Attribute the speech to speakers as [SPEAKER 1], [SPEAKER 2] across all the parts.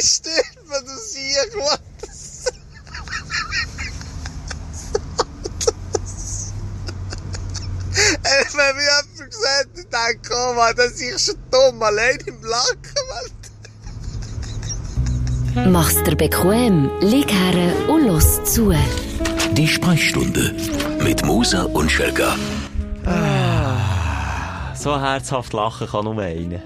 [SPEAKER 1] ich sterbe, du siehst, was Wenn mich jemand gesagt hat, denke ich, oh Mann, das ist schon dumm, allein im Lachen,
[SPEAKER 2] Mann. Mach's dir bequem, lieg her und los zu.
[SPEAKER 3] Die Sprechstunde mit Musa und Schelga.
[SPEAKER 4] So herzhaft lachen kann nur einer.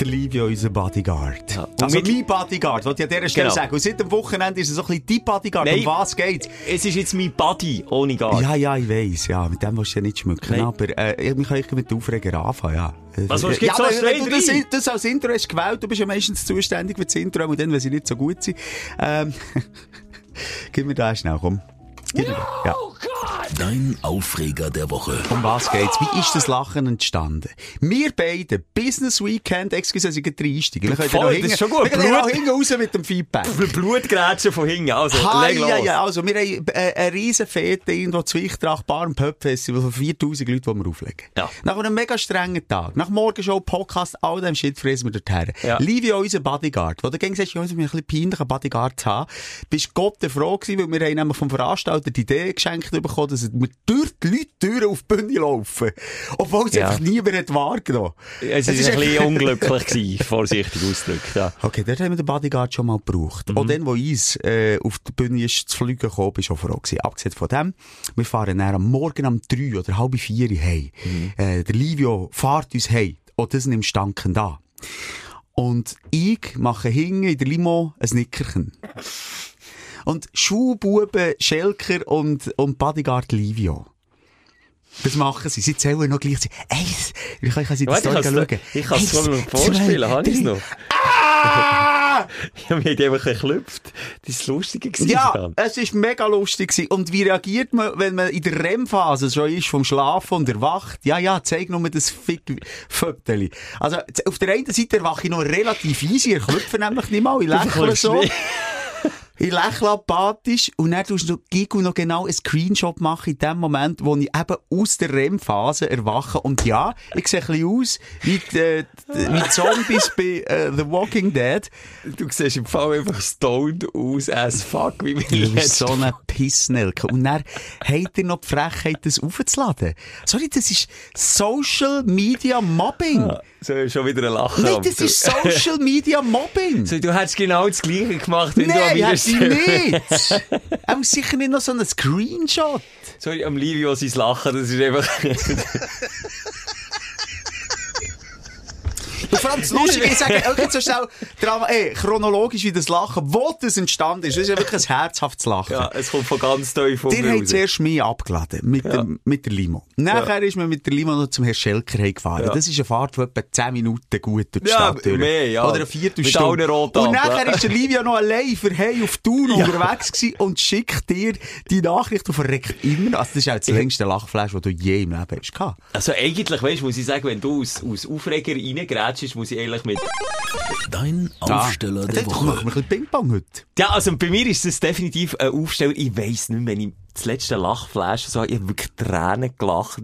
[SPEAKER 5] Der Livio, unser Bodyguard.
[SPEAKER 4] Ja.
[SPEAKER 5] Also
[SPEAKER 4] mit-
[SPEAKER 5] mein Bodyguard, wollte ich an dieser Stelle
[SPEAKER 4] Genau.
[SPEAKER 5] sagen. Und seit dem Wochenende ist er so ein bisschen dein Bodyguard.
[SPEAKER 4] Nein.
[SPEAKER 5] Um was geht's?
[SPEAKER 4] Es ist jetzt mein Buddy, ohne Guard.
[SPEAKER 5] Ja, ja, ich weiss, ja. Mit dem willst du ja nicht schmücken.
[SPEAKER 4] Nein.
[SPEAKER 5] Aber, äh, ich kann mit Aufreger anfangen, ja.
[SPEAKER 4] Was willst du
[SPEAKER 5] ja,
[SPEAKER 4] so
[SPEAKER 5] wenn, wenn du das, das als Intro hast gewählt, du bist ja meistens zuständig für das Intro, und dann, wenn sie nicht so gut sind. Ähm, gib mir da schnell, komm. Gib mir da. Ja.
[SPEAKER 3] Dein Aufreger der Woche.
[SPEAKER 5] Um was geht's? Wie ist das Lachen entstanden? Wir beide, Business Weekend, excuse, dass ich gleich reinsteige. Wir können ja
[SPEAKER 4] Voll, das
[SPEAKER 5] hinten-
[SPEAKER 4] ist schon gut.
[SPEAKER 5] Wir
[SPEAKER 4] Blut-
[SPEAKER 5] hinten raus mit dem Feedback.
[SPEAKER 4] Blutgrätschen von hinten. Also,
[SPEAKER 5] Ha,
[SPEAKER 4] leg los.
[SPEAKER 5] ja, ja, also, wir haben äh, eine riesen Fete irgendwo zu Wichtrach, Bar und Pub Festival von 4000 Leuten, die wir auflegen.
[SPEAKER 4] Ja.
[SPEAKER 5] Nach einem mega strengen Tag, nach Morgenshow, Podcast, all dem Shit fressen wir dorthin.
[SPEAKER 4] Ja.
[SPEAKER 5] Livio, unser Bodyguard, wo du gegen sagst, ja, es ist mir ein bisschen peinlich, einen Bodyguard zu haben, bist Gott der froh gewesen, weil wir haben nämlich vom Veranstalter die Idee geschenkt bekommen, dass wir durch die Leute Türen auf die Bühne laufen. Obwohl es
[SPEAKER 4] Ja.
[SPEAKER 5] einfach niemand hat wahrgenommen.
[SPEAKER 4] Es ist ein bisschen unglücklich gewesen, vorsichtig ausgedrückt, ja.
[SPEAKER 5] Okay, dort haben wir den Bodyguard schon mal gebraucht.
[SPEAKER 4] Mhm.
[SPEAKER 5] Auch dann, wo uns äh, auf die Bühne ist zu fliegen gekommen, bin ich schon froh gewesen. Abgesehen von dem, wir fahren dann am Morgen um drei oder halb vier heim.
[SPEAKER 4] Mhm.
[SPEAKER 5] Äh, der Livio fährt uns heim. Und das nimmt Stanken da. Und ich mache hinten in der Limo ein Nickerchen. Und Schuhbuben, Schelker und, und Bodyguard Livio. Das machen sie. Sie zählen noch gleich. Eins. Ich kann, ich kann sie das
[SPEAKER 4] Warte,
[SPEAKER 5] Story schauen.
[SPEAKER 4] ich kann es mir
[SPEAKER 5] zwei,
[SPEAKER 4] habe ich es noch?
[SPEAKER 5] Ah!
[SPEAKER 4] Ja, wir haben einfach geklüpft. Das ist lustig gewesen.
[SPEAKER 5] Ja, es ist mega lustig gewesen. Und wie reagiert man, wenn man in der REM-Phase schon ist, vom Schlafen und erwacht? Ja, ja, zeig nur das Föteli. Also, auf der einen Seite erwache ich noch relativ easy, ich klopfe nämlich nicht mal, ich lächle so. Ich lächle apathisch und dann tust du Gigu noch genau einen Screenshot machen in dem Moment, wo ich eben aus der REM-Phase erwache. Und ja, ich sehe ein bisschen aus wie, die, äh, wie die Zombies bei äh, The Walking Dead.
[SPEAKER 4] Du siehst im Fall einfach stoned aus as fuck, wie wir
[SPEAKER 5] Du bist so eine Pissnelke. Und dann habt ihr noch die Frechheit, das aufzuladen. Sorry, das ist Social Media Mobbing.
[SPEAKER 4] So, schon wieder ein Lachen.
[SPEAKER 5] Nein, das
[SPEAKER 4] du-
[SPEAKER 5] ist Social Media Mobbing.
[SPEAKER 4] So, du hättest genau das Gleiche gemacht, wenn du
[SPEAKER 5] Nein,
[SPEAKER 4] wieder
[SPEAKER 5] hast du nicht. Auch sicher nicht noch so einen Screenshot.
[SPEAKER 4] Sorry, am Livio sein Lachen, das ist einfach...
[SPEAKER 5] Und vor allem das Lustige, ich sage, okay, so schnell, ey, chronologisch, wie das Lachen, wo das entstanden ist, das ist ja wirklich ein herzhaftes Lachen.
[SPEAKER 4] ja, es kommt von ganz tief mir
[SPEAKER 5] hat
[SPEAKER 4] raus.
[SPEAKER 5] zuerst mich abgeladen mit, dem, mit der Limo. Nachher ist man mit der Limo noch zum Herrn Schelker gefahren.
[SPEAKER 4] Ja.
[SPEAKER 5] Das ist eine Fahrt von etwa 10 Minuten gut durch die
[SPEAKER 4] Ja,
[SPEAKER 5] Stadt.
[SPEAKER 4] mehr, ja.
[SPEAKER 5] Oder eine Viertelstunde. Und nachher ist der Livia noch allein für Hey auf Tour unterwegs gewesen und schickt dir die Nachricht und verreckt immer. Also das ist auch das längste Lachflash, das du je im Leben hast.
[SPEAKER 4] Also eigentlich, weißt, muss ich sagen, wenn du aus, aus Aufreger reingrätschst, muss ich eigentlich mit...
[SPEAKER 3] Dein Aufsteller der
[SPEAKER 5] Jetzt machen
[SPEAKER 3] Woche.
[SPEAKER 5] wir ein bisschen Ping-Pong heute.
[SPEAKER 4] Ja, also bei mir ist das definitiv ein Aufsteller. Ich weiss nicht, wenn ich das letzte Lachflash so, ich hab wirklich Tränen gelacht.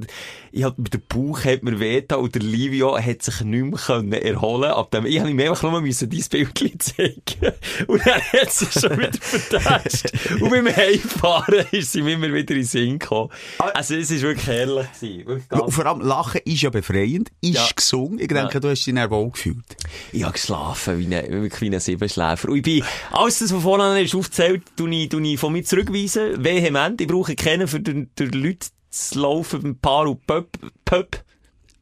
[SPEAKER 4] Ich hab, der Bauch hat mir wehgetan und der Livio hat sich nicht mehr können erholen ab dem, ich hab ihm einfach nur müssen dein Bild zeigen. Und er hat sich schon wieder vertätscht. und beim Heimfahren ist sie mir immer wieder in den Sinn gekommen. Also es ist wirklich herrlich gewesen.
[SPEAKER 5] Vor allem, Lachen ist ja befreiend, ist
[SPEAKER 4] Ja.
[SPEAKER 5] gesungen. Ich denke,
[SPEAKER 4] Ja.
[SPEAKER 5] du hast dich dann wohl gefühlt.
[SPEAKER 4] Ich habe geschlafen, wie ein, wie ein Siebenschläfer. Und ich bin, alles das, was vorhin ist aufgezählt, tue ich, tue ich von mir zurückweisen. Vehement. Ich brauche keinen, für den, den Leute zu laufen beim Paar und Pöp, Pöp.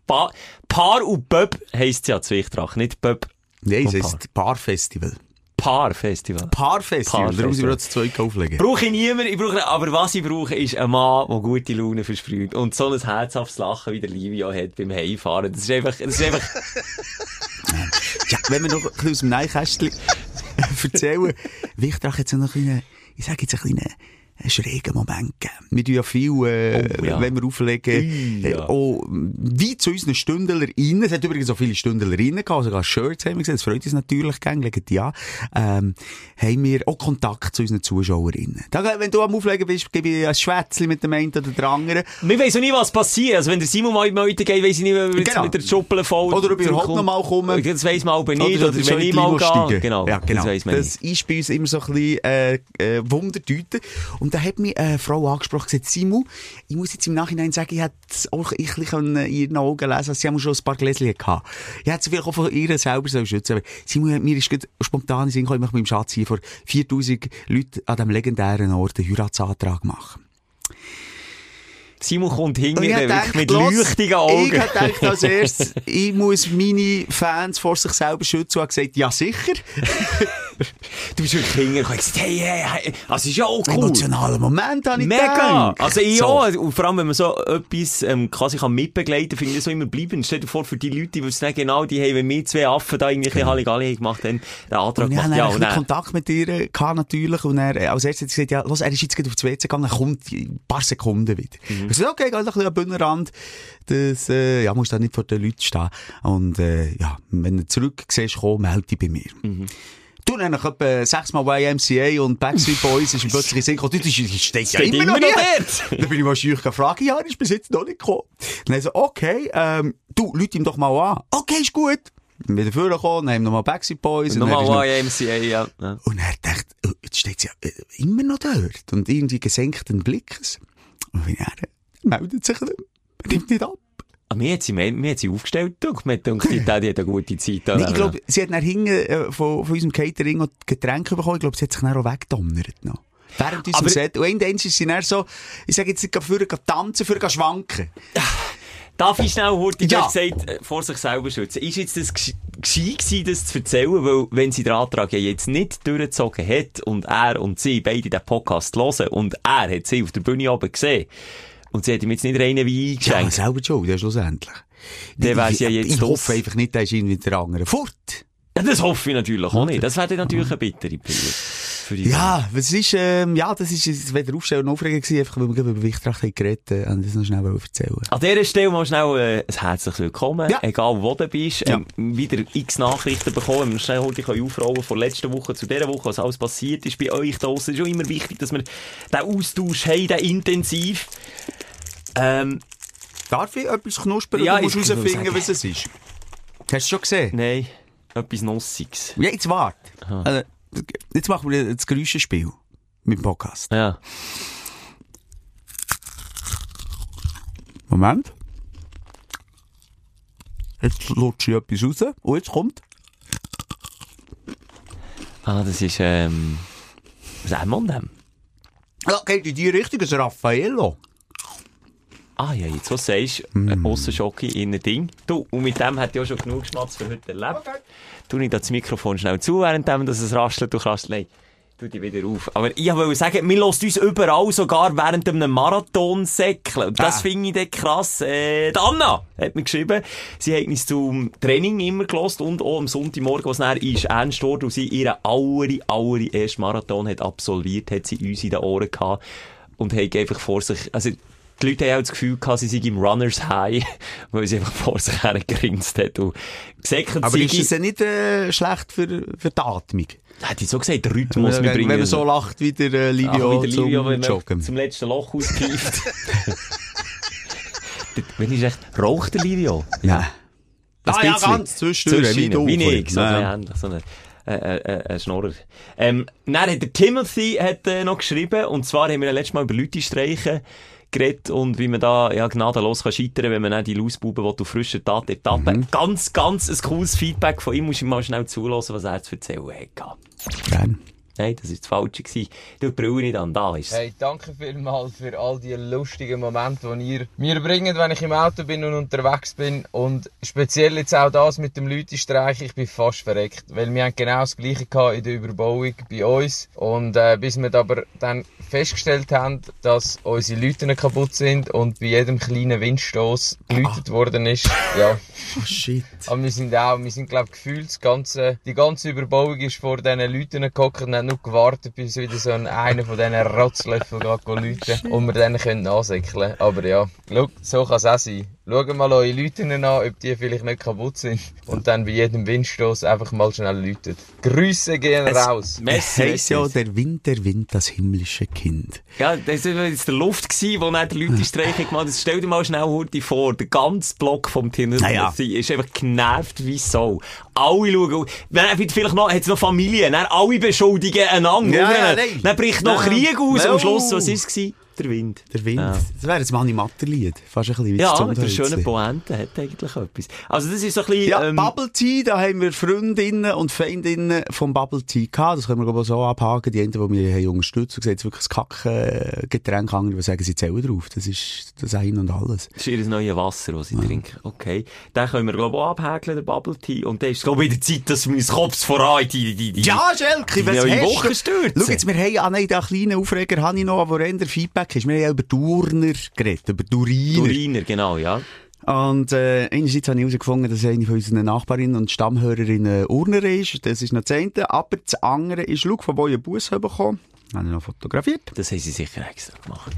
[SPEAKER 4] Pa Paar und Pöp heisst ja Zwichtrach, nicht Pöp.
[SPEAKER 5] Nein, es heisst Paarfestival.
[SPEAKER 4] Paar-Festival.
[SPEAKER 5] Paarfestival.
[SPEAKER 4] Paarfestival.
[SPEAKER 5] Da muss ich mir das zwei auflegen.
[SPEAKER 4] Brauche ich niemanden, ich brauche, aber was ich brauche, ist ein Mann, der gute Laune versprüht. Und so ein herzhaftes Lachen, wie der Livio hat beim Heimfahren. Das ist einfach, das ist einfach,
[SPEAKER 5] Ja, wenn wir noch ein bisschen aus dem Neinkästchen erzählen, Wichtrach jetzt noch ein kleinen, ich sage jetzt ein kleinen, einen schrägen Moment gegeben. Wir tun ja viel, äh,
[SPEAKER 4] Oh, ja.
[SPEAKER 5] wenn wir auflegen,
[SPEAKER 4] Ja.
[SPEAKER 5] äh, auch wie zu unseren Stündlerinnen. Es hat übrigens auch viele Stündlerinnen gehabt, sogar Shirts haben wir gesehen, das freut uns natürlich, legen die an. Ähm, haben wir auch Kontakt zu unseren Zuschauerinnen. Da, wenn du am Auflegen bist, gebe ich ein Schwätzchen mit dem einen oder der anderen.
[SPEAKER 4] Wir auch nie, was passiert. Also, wenn der Simon mal Meute geht, weiss ich nicht, ob
[SPEAKER 5] Genau.
[SPEAKER 4] mit der Schuppel voll
[SPEAKER 5] Oder ob ich überhaupt noch mal komme.
[SPEAKER 4] Das weiss man aber nicht. Oder,
[SPEAKER 5] so
[SPEAKER 4] wenn
[SPEAKER 5] in
[SPEAKER 4] ich mal gehe. Genau.
[SPEAKER 5] Ja, genau.
[SPEAKER 4] Das
[SPEAKER 5] das ist bei uns immer so ein bisschen, äh, äh, Wundertüte. Und da hat mich eine Frau angesprochen, gesagt, Simon, ich muss jetzt im Nachhinein sagen, ich hätte auch bisschen in ihren Augen lesen, sie haben schon ein paar Gläschen gehabt. Ich hätte sie vielleicht auch von ihr selber so schützen aber Simon, mir ist spontan in Sinn gekommen, ich mit dem Schatz hier vor 4000 Leuten an diesem legendären Ort einen Heiratsantrag machen.
[SPEAKER 4] Simon kommt
[SPEAKER 5] Und
[SPEAKER 4] hinter
[SPEAKER 5] ich hab
[SPEAKER 4] wirklich
[SPEAKER 5] gedacht,
[SPEAKER 4] mit
[SPEAKER 5] los,
[SPEAKER 4] leuchtigen Augen.
[SPEAKER 5] Ich habe gedacht als erstes, ich muss meine Fans vor sich selber schützen und habe gesagt, ja sicher.
[SPEAKER 4] Du bist wirklich hingekommen und gesagt, hey, hey, hey. Also, ist ja auch cool.
[SPEAKER 5] Emotionaler Moment, habe ich
[SPEAKER 4] Mega!
[SPEAKER 5] gedacht.
[SPEAKER 4] Also ich
[SPEAKER 5] So.
[SPEAKER 4] auch. Und vor allem, wenn man so etwas ähm, quasi kann mitbegleiten kann, finde ich das so immer bleiben. Stell dir vor, für die Leute, die nicht genau, die haben, wenn wir zwei Affen da irgendwie genau. Halligalli gemacht haben, den Antrag
[SPEAKER 5] Und ich
[SPEAKER 4] gemacht. Ja, und dann,
[SPEAKER 5] Kontakt mit ihr gehabt, natürlich. Und er, äh, als erstes hat gesagt, ja, los, er ist jetzt gerade auf die WC gegangen, er kommt in ein paar Sekunden wieder. Ich sagte, okay, geh doch ein bisschen am Bühnenrand. Das, äh, ja, musst da nicht vor den Leuten stehen. Und, äh, ja, wenn du zurück siehst, komm, melde dich bei mir. Du, dann nach etwa sechsmal YMCA und Backstreet Boys ist mir plötzlich in den Sinn du, das steht ja immer, noch dort. Dann bin ich wahrscheinlich gefragt, ja, ist bis jetzt noch nicht gekommen. Dann so, okay, ähm, du, Leute ihm doch mal an. Okay, ist gut. Dann wieder vorgekommen, dann haben wir nochmal Backstreet Boys. und
[SPEAKER 4] Nochmal YMCA, ja.
[SPEAKER 5] und er dachte, oh, jetzt steht ja äh, immer noch dort. Und irgendwie gesenkten Blickes. Und wenn er meldet sich nicht, nimmt nicht ab.
[SPEAKER 4] Ah, mir hat sie, mir, hat sie aufgestellt, du. Mir gedacht, die, die hat eine gute Zeit.
[SPEAKER 5] Nee, ich glaube, sie hat dann hinten äh, von, von unserem Catering auch Getränke bekommen. Ich glaube, sie hat sich dann auch weggedonnert noch. Während unserem Set. Und irgendwann ist sie dann so, ich sage jetzt nicht, für tanzen, für schwanken.
[SPEAKER 4] Darf ich schnell, Horti, du
[SPEAKER 5] Ja.
[SPEAKER 4] gesagt, äh, vor sich selber schützen. Ist jetzt das gesch- gescheit gewesen, das zu erzählen? Weil, wenn sie den Antrag ja jetzt nicht durchgezogen hat und er und sie beide den Podcast hören und er hat sie auf der Bühne oben gesehen und sie hat ihm jetzt nicht reinen Wein
[SPEAKER 5] Ja,
[SPEAKER 4] eingeschenkt,
[SPEAKER 5] selber schon, der schlussendlich.
[SPEAKER 4] Wär sie ja jetzt
[SPEAKER 5] ich
[SPEAKER 4] draus.
[SPEAKER 5] hoffe einfach nicht, der ist irgendwie der andere fort.
[SPEAKER 4] Ja, das hoffe ich natürlich auch nicht. Das wäre natürlich eine bittere Pille.
[SPEAKER 5] Ja, was ist, ähm, ja, das ist weder Aufstellen noch Aufregung gewesen, einfach weil wir über Wichtracht geredet haben, und das noch schnell erzählen.
[SPEAKER 4] An dieser Stelle mal schnell äh, ein herzliches Willkommen,
[SPEAKER 5] Ja.
[SPEAKER 4] egal wo du bist.
[SPEAKER 5] Ja.
[SPEAKER 4] Ähm, wieder x Nachrichten bekommen, wir schnell heute aufrollen von letzter Woche zu dieser Woche, was alles passiert ist bei euch draussen. Es ist schon immer wichtig, dass wir den Austausch haben, den intensiv. Ähm,
[SPEAKER 5] Darf ich etwas knuspern?
[SPEAKER 4] Ja,
[SPEAKER 5] du musst herausfinden, was es ist. Hast du es schon gesehen?
[SPEAKER 4] nein, etwas Nussiges.
[SPEAKER 5] Ja, jetzt warte. Also, jetzt machen wir das Geräuschenspiel mit dem Podcast.
[SPEAKER 4] Ja.
[SPEAKER 5] Moment. Jetzt lutsche ich etwas raus. Und jetzt kommt.
[SPEAKER 4] Ah, das ist, ähm, das M&M.
[SPEAKER 5] Ja, geht in die Richtung, ein Raffaello.
[SPEAKER 4] Ah ja, jetzt was sagst du, mm. Aussenschocke in ein Ding. Du, und mit dem hat ja auch schon genug Schmatz für heute erlebt. Tu nicht das Mikrofon schnell zu, während dass es raschelt, du kannst, nein, tu die wieder auf. Aber ich wollte sagen, wir hören uns überall, sogar während einem Marathon säckeln. Und das
[SPEAKER 5] Ah.
[SPEAKER 4] finde ich dann krass. Äh, die Anna hat mir geschrieben, sie hat uns zum Training immer gelost und auch am Sonntagmorgen, was nachher ist, ernst wurde und sie ihren aller, aller ersten Marathon hat absolviert, hat sie uns in den Ohren gehabt und hat einfach vor sich, also, die Leute haben auch das Gefühl gehabt, sie sind im Runners High, weil sie einfach vor sich her gegrinst hat. Und gesäckelt
[SPEAKER 5] Aber ist es ja nicht äh, schlecht für, für die Atmung?
[SPEAKER 4] Hat ich so gesagt, der Rhythmus,
[SPEAKER 5] wenn,
[SPEAKER 4] wir
[SPEAKER 5] wenn man so lacht wie der äh,
[SPEAKER 4] Ach,
[SPEAKER 5] Livio,
[SPEAKER 4] wie der Livio,
[SPEAKER 5] zum
[SPEAKER 4] wenn
[SPEAKER 5] Joggen.
[SPEAKER 4] zum letzten Loch auskeift. wenn ich echt, raucht der Livio?
[SPEAKER 5] Ja.
[SPEAKER 4] Ein
[SPEAKER 5] Ah ja, ganz zwischendurch,
[SPEAKER 4] Zwischen-
[SPEAKER 5] wie du.
[SPEAKER 4] Wie ich, so
[SPEAKER 5] Ja.
[SPEAKER 4] ein ähnlich, so ein, äh, äh, äh, Schnorrer. Ähm, hat der Timothy hat, äh, noch geschrieben, und zwar haben wir letztes Mal über Leute streichen geredet und wie man da, ja, gnadenlos kann scheitern, wenn man dann die Lausbuben will, auf frischer Tat Etappe.
[SPEAKER 5] Mhm.
[SPEAKER 4] Ganz, ganz ein cooles Feedback von ihm, muss ich mal schnell zulassen, was er zu erzählen hat.
[SPEAKER 5] Gern.
[SPEAKER 4] Nein, das war das Falsche. gewesen. Du, Brille nicht an, da ist
[SPEAKER 6] Hey, danke vielmals für all die lustigen Momente, die ihr mir bringt, wenn ich im Auto bin und unterwegs bin. Und speziell jetzt auch das mit dem Lütestreich, ich bin fast verreckt. Weil wir haben genau das Gleiche gehabt in der Überbauung bei uns. Und äh, bis wir aber dann festgestellt haben, dass unsere Leute kaputt sind und bei jedem kleinen Windstoß geläutet worden ist, ja.
[SPEAKER 5] Oh shit.
[SPEAKER 6] Aber wir sind auch, wir sind glaub gefühlt, das ganze, die ganze Überbauung ist vor diesen Leuten gehockt und haben nur gewartet, bis wieder so ein, einer von diesen Rotzlöffeln geht läuten und wir dann können ansäckeln. Aber ja, schau, so kann es auch sein. Schaut mal eure Leute an, ob die vielleicht nicht kaputt sind. Und dann bei jedem Windstoß einfach mal schnell läutet. Grüße gehen raus.
[SPEAKER 4] Messi,
[SPEAKER 5] heisst ja, der Wind, der Wind, das himmlische Kind.
[SPEAKER 4] Ja, das war jetzt der Luft, gewesen, wo dann die Leute Streiche gemacht haben. Stell dir mal schnell heute vor, der ganze Block vom Tinner
[SPEAKER 5] Naja.
[SPEAKER 4] ist einfach genervt wie Sau. Alle schauen, vielleicht noch, hat's noch Familie, dann alle beschuldigen einander.
[SPEAKER 5] Ja, ja, nein.
[SPEAKER 4] Dann bricht noch. Krieg aus. Am Schluss, was ist es? Der Wind.
[SPEAKER 5] Der Wind.
[SPEAKER 4] Ja.
[SPEAKER 5] Das wäre ein Manni Matterlied. Fast ein bisschen wie
[SPEAKER 4] Ja,
[SPEAKER 5] das
[SPEAKER 4] mit der schönen Pointe hat eigentlich etwas. Also das ist so ein bisschen...
[SPEAKER 5] Ja,
[SPEAKER 4] ähm,
[SPEAKER 5] Bubble Tea, da haben wir Freundinnen und Feindinnen vom Bubble Tea gehabt. Das können wir, glaube ich, so abhaken. Die einen, die mich haben unterstützt und gesagt, es ist wirklich ein Kack-Getränk. Andere, die sagen, sie zählen drauf. Das ist das Ein und alles.
[SPEAKER 4] Das ist ihr neues Wasser, das sie trinken. Okay. Dann können wir, glaube ich, auch abhäkeln, der Bubble Tea. Und dann ist es, glaube ich, wieder Zeit, dass mein Kopf voran die, die, die,
[SPEAKER 5] Ja, Schelke, was
[SPEAKER 4] neue
[SPEAKER 5] hast
[SPEAKER 4] Woche
[SPEAKER 5] du?
[SPEAKER 4] stürzen.
[SPEAKER 5] Schau jetzt, wir haben an einen kleinen Aufreger, habe ich noch, wo eher Feedback ist. Wir haben ja über Turner geredet, über Duriner.
[SPEAKER 4] Duriner, genau, ja.
[SPEAKER 5] Und äh, einerseits habe ich herausgefunden, dass eine von unseren Nachbarinnen und Stammhörerinnen Urner ist. Das ist noch eine. Aber das andere ist, schau, von wo ich einen Bus bekommen habe. ich noch fotografiert.
[SPEAKER 4] Das haben sie sicher extra gemacht.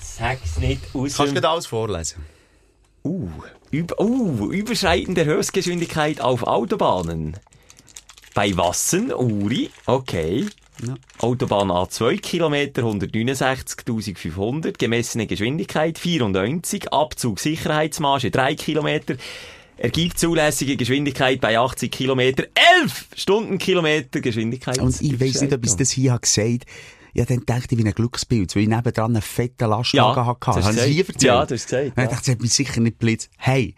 [SPEAKER 4] Sag's nicht aus
[SPEAKER 5] Kannst du alles vorlesen?
[SPEAKER 4] Uh, über, uh, Überschreiten der Höchstgeschwindigkeit auf Autobahnen. Bei Wassen, Uri, okay.
[SPEAKER 5] Ja.
[SPEAKER 4] Autobahn A2 Kilometer 169.500, gemessene Geschwindigkeit 94, Abzug Sicherheitsmarge 3 Kilometer, ergibt zulässige Geschwindigkeit bei 80 Kilometer 11 Stundenkilometer Geschwindigkeit.
[SPEAKER 5] Und ich weiss nicht, ob ich das hier habe gesagt Ja, dann dachte ich wie ein Glücksbild, weil ich nebendran einen fetten Lastwagen
[SPEAKER 4] Ja,
[SPEAKER 5] hatte.
[SPEAKER 4] das hast
[SPEAKER 5] Habe
[SPEAKER 4] du
[SPEAKER 5] ich hier erzählt?
[SPEAKER 4] Ja, du hast gesagt,
[SPEAKER 5] Und ich
[SPEAKER 4] ja.
[SPEAKER 5] dachte, das hat mich sicher nicht blitz. Hey.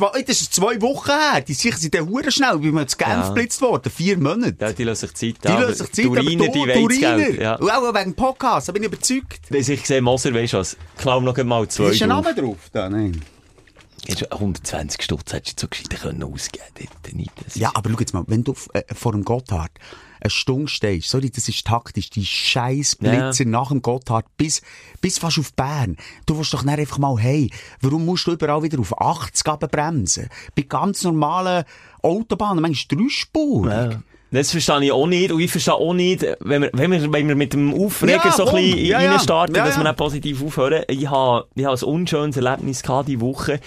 [SPEAKER 5] Mal, ey, das ist zwei Wochen her. Die sicher sind dann hure schnell, wie man zu Genf
[SPEAKER 4] Ja.
[SPEAKER 5] geblitzt worden. Vier Monate.
[SPEAKER 4] Ja, die lassen sich Zeit.
[SPEAKER 5] Die lassen sich Zeit,
[SPEAKER 4] Duriner,
[SPEAKER 5] aber
[SPEAKER 4] die
[SPEAKER 5] du, Duriner.
[SPEAKER 4] Geld. Ja.
[SPEAKER 5] Und auch wegen dem Podcast, da bin ich überzeugt.
[SPEAKER 4] Wenn ich gesehen Moser, weisst du was? Klau noch mal zwei
[SPEAKER 5] Ist ein. Name drauf? Da, nein.
[SPEAKER 4] Jetzt 120 Stutz hättest du so gescheit können ausgeben können.
[SPEAKER 5] Ja, aber schau jetzt mal, wenn du äh, vor dem Gotthard eine Stunde stehst, sorry, das ist taktisch, die scheiß Blitzer nach dem Gotthard bis, bis fast auf Bern. Du willst doch nicht einfach mal, hey, warum musst du überall wieder auf 80 bremsen? Bei ganz normalen Autobahnen, manchmal dreispurig.
[SPEAKER 4] Ja. Das verstehe ich auch nicht. Und ich verstehe auch nicht, wenn wir, wenn wir, wenn wir mit dem Aufreger
[SPEAKER 5] Ja,
[SPEAKER 4] so ein bisschen
[SPEAKER 5] Ja, ja.
[SPEAKER 4] reinstarten,
[SPEAKER 5] Ja,
[SPEAKER 4] dass wir
[SPEAKER 5] ja.
[SPEAKER 4] dann positiv aufhören. Ich habe, ich habe ein unschönes Erlebnis gehabt diese Woche.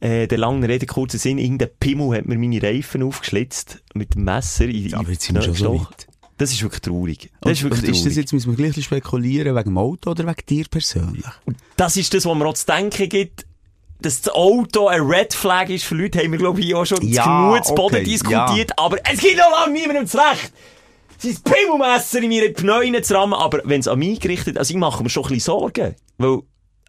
[SPEAKER 4] Äh, der langen Rede, kurzer Sinn, irgendein Pimmel hat mir meine Reifen aufgeschlitzt mit dem Messer in,
[SPEAKER 5] Ja, aber jetzt sind wir schon so weit.
[SPEAKER 4] Das ist wirklich traurig. Das ist
[SPEAKER 5] Und,
[SPEAKER 4] wirklich
[SPEAKER 5] und ist das
[SPEAKER 4] traurig.
[SPEAKER 5] jetzt, müssen wir gleich ein bisschen spekulieren, wegen dem Auto oder wegen dir persönlich?
[SPEAKER 4] Das ist das, was mir auch zu denken gibt. Dass das Auto ein Red Flag ist für Leute, haben wir, glaube ich, hier auch schon
[SPEAKER 5] Ja,
[SPEAKER 4] genug zu Boden
[SPEAKER 5] okay,
[SPEAKER 4] diskutiert. Aber es gibt noch lange niemandem zu Recht. Sein Pimmelmesser in meine Pneuen zu rammen. Aber wenn es an mich gerichtet also ich mache mir schon ein bisschen Sorgen. Weil,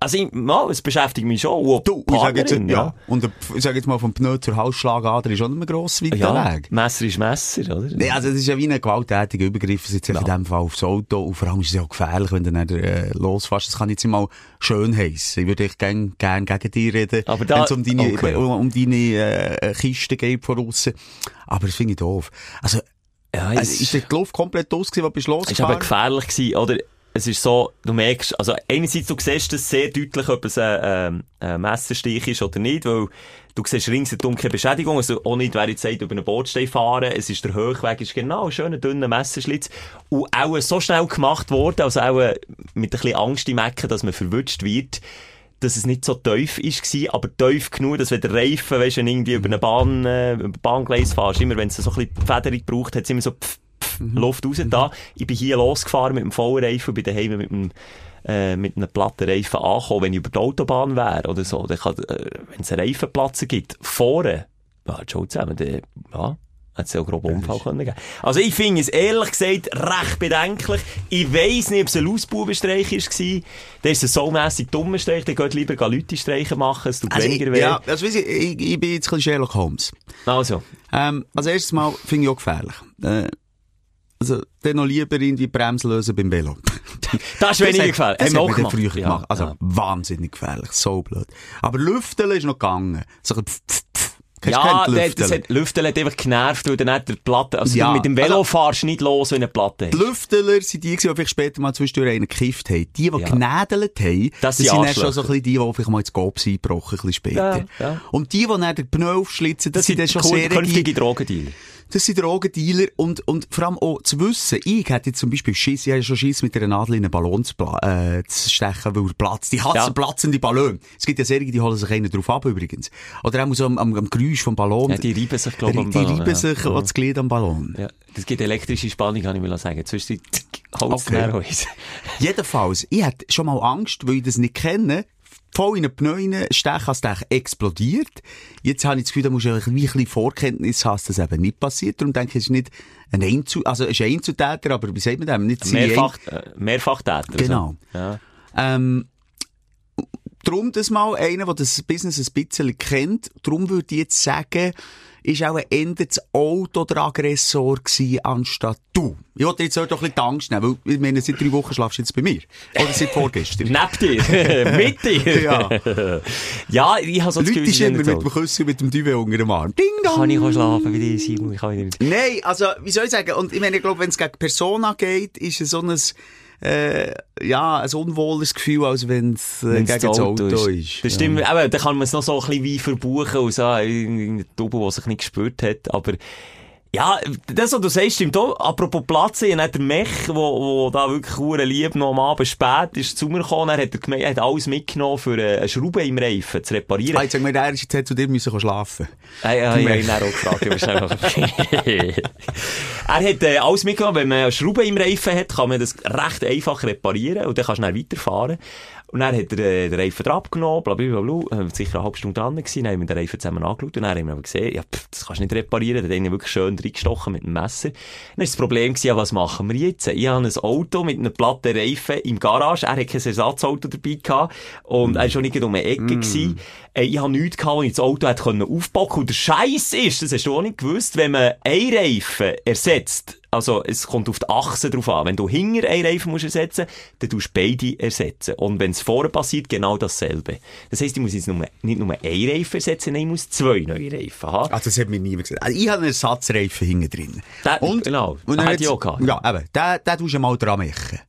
[SPEAKER 4] also ich, ja, es beschäftigt mich schon. Und
[SPEAKER 5] Du, ich sage jetzt, ja. Und ich sage jetzt mal, vom Pneu zur Halsschlagader ist auch nicht mehr gross weiter
[SPEAKER 4] Ja,
[SPEAKER 5] Weg.
[SPEAKER 4] Messer ist Messer, oder?
[SPEAKER 5] Nee, also das ist ja wie ein gewalttätiger Übergriff jetzt in dem Fall aufs Auto. Und vor allem ist es ja auch gefährlich, wenn du dann äh, losfährst. Das kann jetzt mal schön heissen. Ich würde echt gern, gern gegen dich reden,
[SPEAKER 4] Aber da-
[SPEAKER 5] wenn es um deine,
[SPEAKER 4] okay.
[SPEAKER 5] um, um deine äh, Kiste geht von aussen. Aber das finde ich doof. Also,
[SPEAKER 4] ja,
[SPEAKER 5] also
[SPEAKER 4] es
[SPEAKER 5] ist die Luft komplett aus gewesen, wo bist
[SPEAKER 4] Es war aber
[SPEAKER 5] losgefahren?
[SPEAKER 4] gefährlich, gewesen, oder? Es ist so, du merkst, also einerseits, du siehst das sehr deutlich, ob es ein, ähm, ein Messerstich ist oder nicht, weil du siehst ringsherum keine Beschädigung, also auch nicht, wer jetzt sagt, über einen Bordstein fahren, es ist der Höchweg, ist genau ein schöner, dünner Messerschlitz. Und auch so schnell gemacht worden, also auch äh, mit ein bisschen Angst im Ecken, dass man verwutscht wird, dass es nicht so tief gsi, aber tief genug, dass wenn der Reifen, weißt, wenn irgendwie über eine Bahn, äh, Bahngleis fährst, immer wenn es so ein bisschen Federung braucht, hat es immer so pff, pff, Luft raus da. Ich bin hier losgefahren mit dem Vollreifen, bin daheim mit dem äh, mit einem platten Reifen angekommen, wenn ich über die Autobahn wäre oder so, dann kann, äh, wenn es einen Reifenplatz gibt, vorne, ja, schon zusammen, dann, ja, hat es ja einen groben Unfall können geben. Also ich finde es ehrlich gesagt recht bedenklich. Ich weiss nicht, ob es ein Lausbubenstreich war. Der ist ein so mässig dummer Streich, der geht lieber Leute streichen machen, es tut
[SPEAKER 5] Also,
[SPEAKER 4] weniger weh.
[SPEAKER 5] ja, also, weiss ich, ich, ich bin jetzt ein bisschen Sherlock Holmes.
[SPEAKER 4] Also,
[SPEAKER 5] Ähm, als erstes Mal finde ich auch gefährlich. Äh, also, dann noch lieber irgendwie Bremse lösen beim Velo.
[SPEAKER 4] das ist weniger gefährlich.
[SPEAKER 5] Das
[SPEAKER 4] Haben wir
[SPEAKER 5] hat dann früher
[SPEAKER 4] Ja,
[SPEAKER 5] gemacht. Also,
[SPEAKER 4] ja.
[SPEAKER 5] wahnsinnig gefährlich. So blöd. Aber Lüfteln ist noch gegangen. So ein pf, pf, pf. Du
[SPEAKER 4] Ja, das
[SPEAKER 5] Lüfteln?
[SPEAKER 4] hat, Lüftel hat einfach genervt, weil du nicht der Platte, also
[SPEAKER 5] Ja,
[SPEAKER 4] du mit dem Velo
[SPEAKER 5] also-
[SPEAKER 4] fahrst nicht los, wenn du eine Platte
[SPEAKER 5] Die
[SPEAKER 4] hast.
[SPEAKER 5] Lüfteler sind die, die vielleicht später mal zwischendurch einen gekifft haben. Die, die
[SPEAKER 4] Ja.
[SPEAKER 5] genädelt haben,
[SPEAKER 4] Das
[SPEAKER 5] das
[SPEAKER 4] sind
[SPEAKER 5] dann schon so ein bisschen die, die vielleicht mal ins Gobs eingebrochen, ein bisschen später.
[SPEAKER 4] Ja, ja.
[SPEAKER 5] Und die, die dann den Pneu aufschlitzen, das,
[SPEAKER 4] Das
[SPEAKER 5] sind dann schon sehr
[SPEAKER 4] künftige Drogendealer.
[SPEAKER 5] Das sind Drogendealer und, und vor allem auch zu wissen, ich hätte jetzt zum Beispiel Schiss, ich habe schon Schiss mit einer Nadel in einen Ballon zu, äh, zu stechen, weil er platzt. Die hassen
[SPEAKER 4] Ja.
[SPEAKER 5] platzende Ballon. Es gibt ja Serien, die holen sich einen drauf ab übrigens. Oder auch so am, am, am Geräusch vom Ballon.
[SPEAKER 4] Ja, die reiben sich, glaube ich,
[SPEAKER 5] Die
[SPEAKER 4] Ballon,
[SPEAKER 5] reiben
[SPEAKER 4] ja.
[SPEAKER 5] sich
[SPEAKER 4] Ja.
[SPEAKER 5] das Glied am Ballon.
[SPEAKER 4] Ja, das gibt elektrische Spannung, kann ich mir sagen. Sonst die Holz
[SPEAKER 5] okay. Jedenfalls, ich hatte schon mal Angst, weil ich das nicht kenne, voll in einen Pneu rein, stechen, als der explodiert. Jetzt habe ich das Gefühl, da musst du ein bisschen Vorkenntnis haben, dass das eben nicht passiert. Darum denke ich, es ist nicht ein Einzel, also es ist ein Einzeltäter, aber wie sagt man das? Nicht
[SPEAKER 4] Mehrfach, äh, Mehrfachtäter.
[SPEAKER 5] Genau.
[SPEAKER 4] So. Ja.
[SPEAKER 5] Ähm, drum das mal einer, der das Business ein bisschen kennt, drum würde ich jetzt sagen, ist auch ein Ende das Auto der Aggressor gewesen, anstatt du. Ich wollte jetzt auch doch ein bisschen Angst nehmen, weil, ich meine, seit drei Wochen schlafst du jetzt bei mir. Oder seit vorgestern.
[SPEAKER 4] Neben dir. mit dir.
[SPEAKER 5] Ja.
[SPEAKER 4] ja, ich habe so das
[SPEAKER 5] Leute
[SPEAKER 4] Gefühl,
[SPEAKER 5] immer mit dem Küssen und mit dem Düwe unter dem Arm. Ding dong!
[SPEAKER 4] Kann ich auch schlafen wie die Simon? Ich kann nicht.
[SPEAKER 5] Nein, also, wie soll ich sagen? Und ich meine, ich glaube, wenn es gegen Persona geht, ist es so ein, äh, ja, ein unwohles Gefühl, als wenn es äh, gegen das Auto, ist.
[SPEAKER 4] Das stimmt, aber da kann man es noch so ein bisschen wie verbuchen und so, irgendein Double, der sich nicht gespürt hat, aber ja, das, was du sagst, stimmt auch. Apropos Platz, ich habe der Mech, wo, wo da wirklich hure lieb noch am Abend spät ist zu mir gekommen, er hat, er gemeint, er hat alles mitgenommen, für äh, eine Schraube im Reifen zu reparieren.
[SPEAKER 5] Ah, jetzt sag mir, er ist jetzt zu dir müssen schlafen.
[SPEAKER 4] Hey, ja, ich habe ihn auch gefragt, aber schnell er hat äh, alles mitgenommen. Wenn man eine Schraube im Reifen hat, kann man das recht einfach reparieren und dann kannst du dann weiterfahren. Und dann hat er äh, den Reifen abgenommen, bla bla bla, bla. Sicher eine halbe Stunde dran gewesen, dann haben wir den Reifen zusammen angeschaut und dann haben wir aber gesehen, ja, pff, das kannst du nicht reparieren, dann hat er wirklich schön reingestochen mit dem Messer. Dann ist das Problem gewesen, ja, was machen wir jetzt? Ich habe ein Auto mit einem platten Reifen im Garage, er hat kein Ersatzauto dabei gehabt und er war schon nicht um eine Ecke gewesen. Äh, ich habe nichts gehabt, wo ich das Auto hätte können aufpacken Und der Scheiß ist, das hast du auch nicht gewusst, wenn man einen Reifen ersetzt, also es kommt auf die Achse drauf an. Wenn du hinter einen Reifen musst ersetzen, dann tust du beide ersetzen. Und wenn es vorne passiert, genau dasselbe. Das heisst, ich muss jetzt nur, nicht nur einen Reifen ersetzen, nein, ich muss zwei neue Reifen haben.
[SPEAKER 5] Ah, das hat mir niemand gesagt. Also, ich habe einen Ersatzreifen hinten drin.
[SPEAKER 4] Der- genau.
[SPEAKER 5] und dann
[SPEAKER 4] hätte ich auch gehabt.
[SPEAKER 5] Ja, eben. Den, den tust du mal dran machen.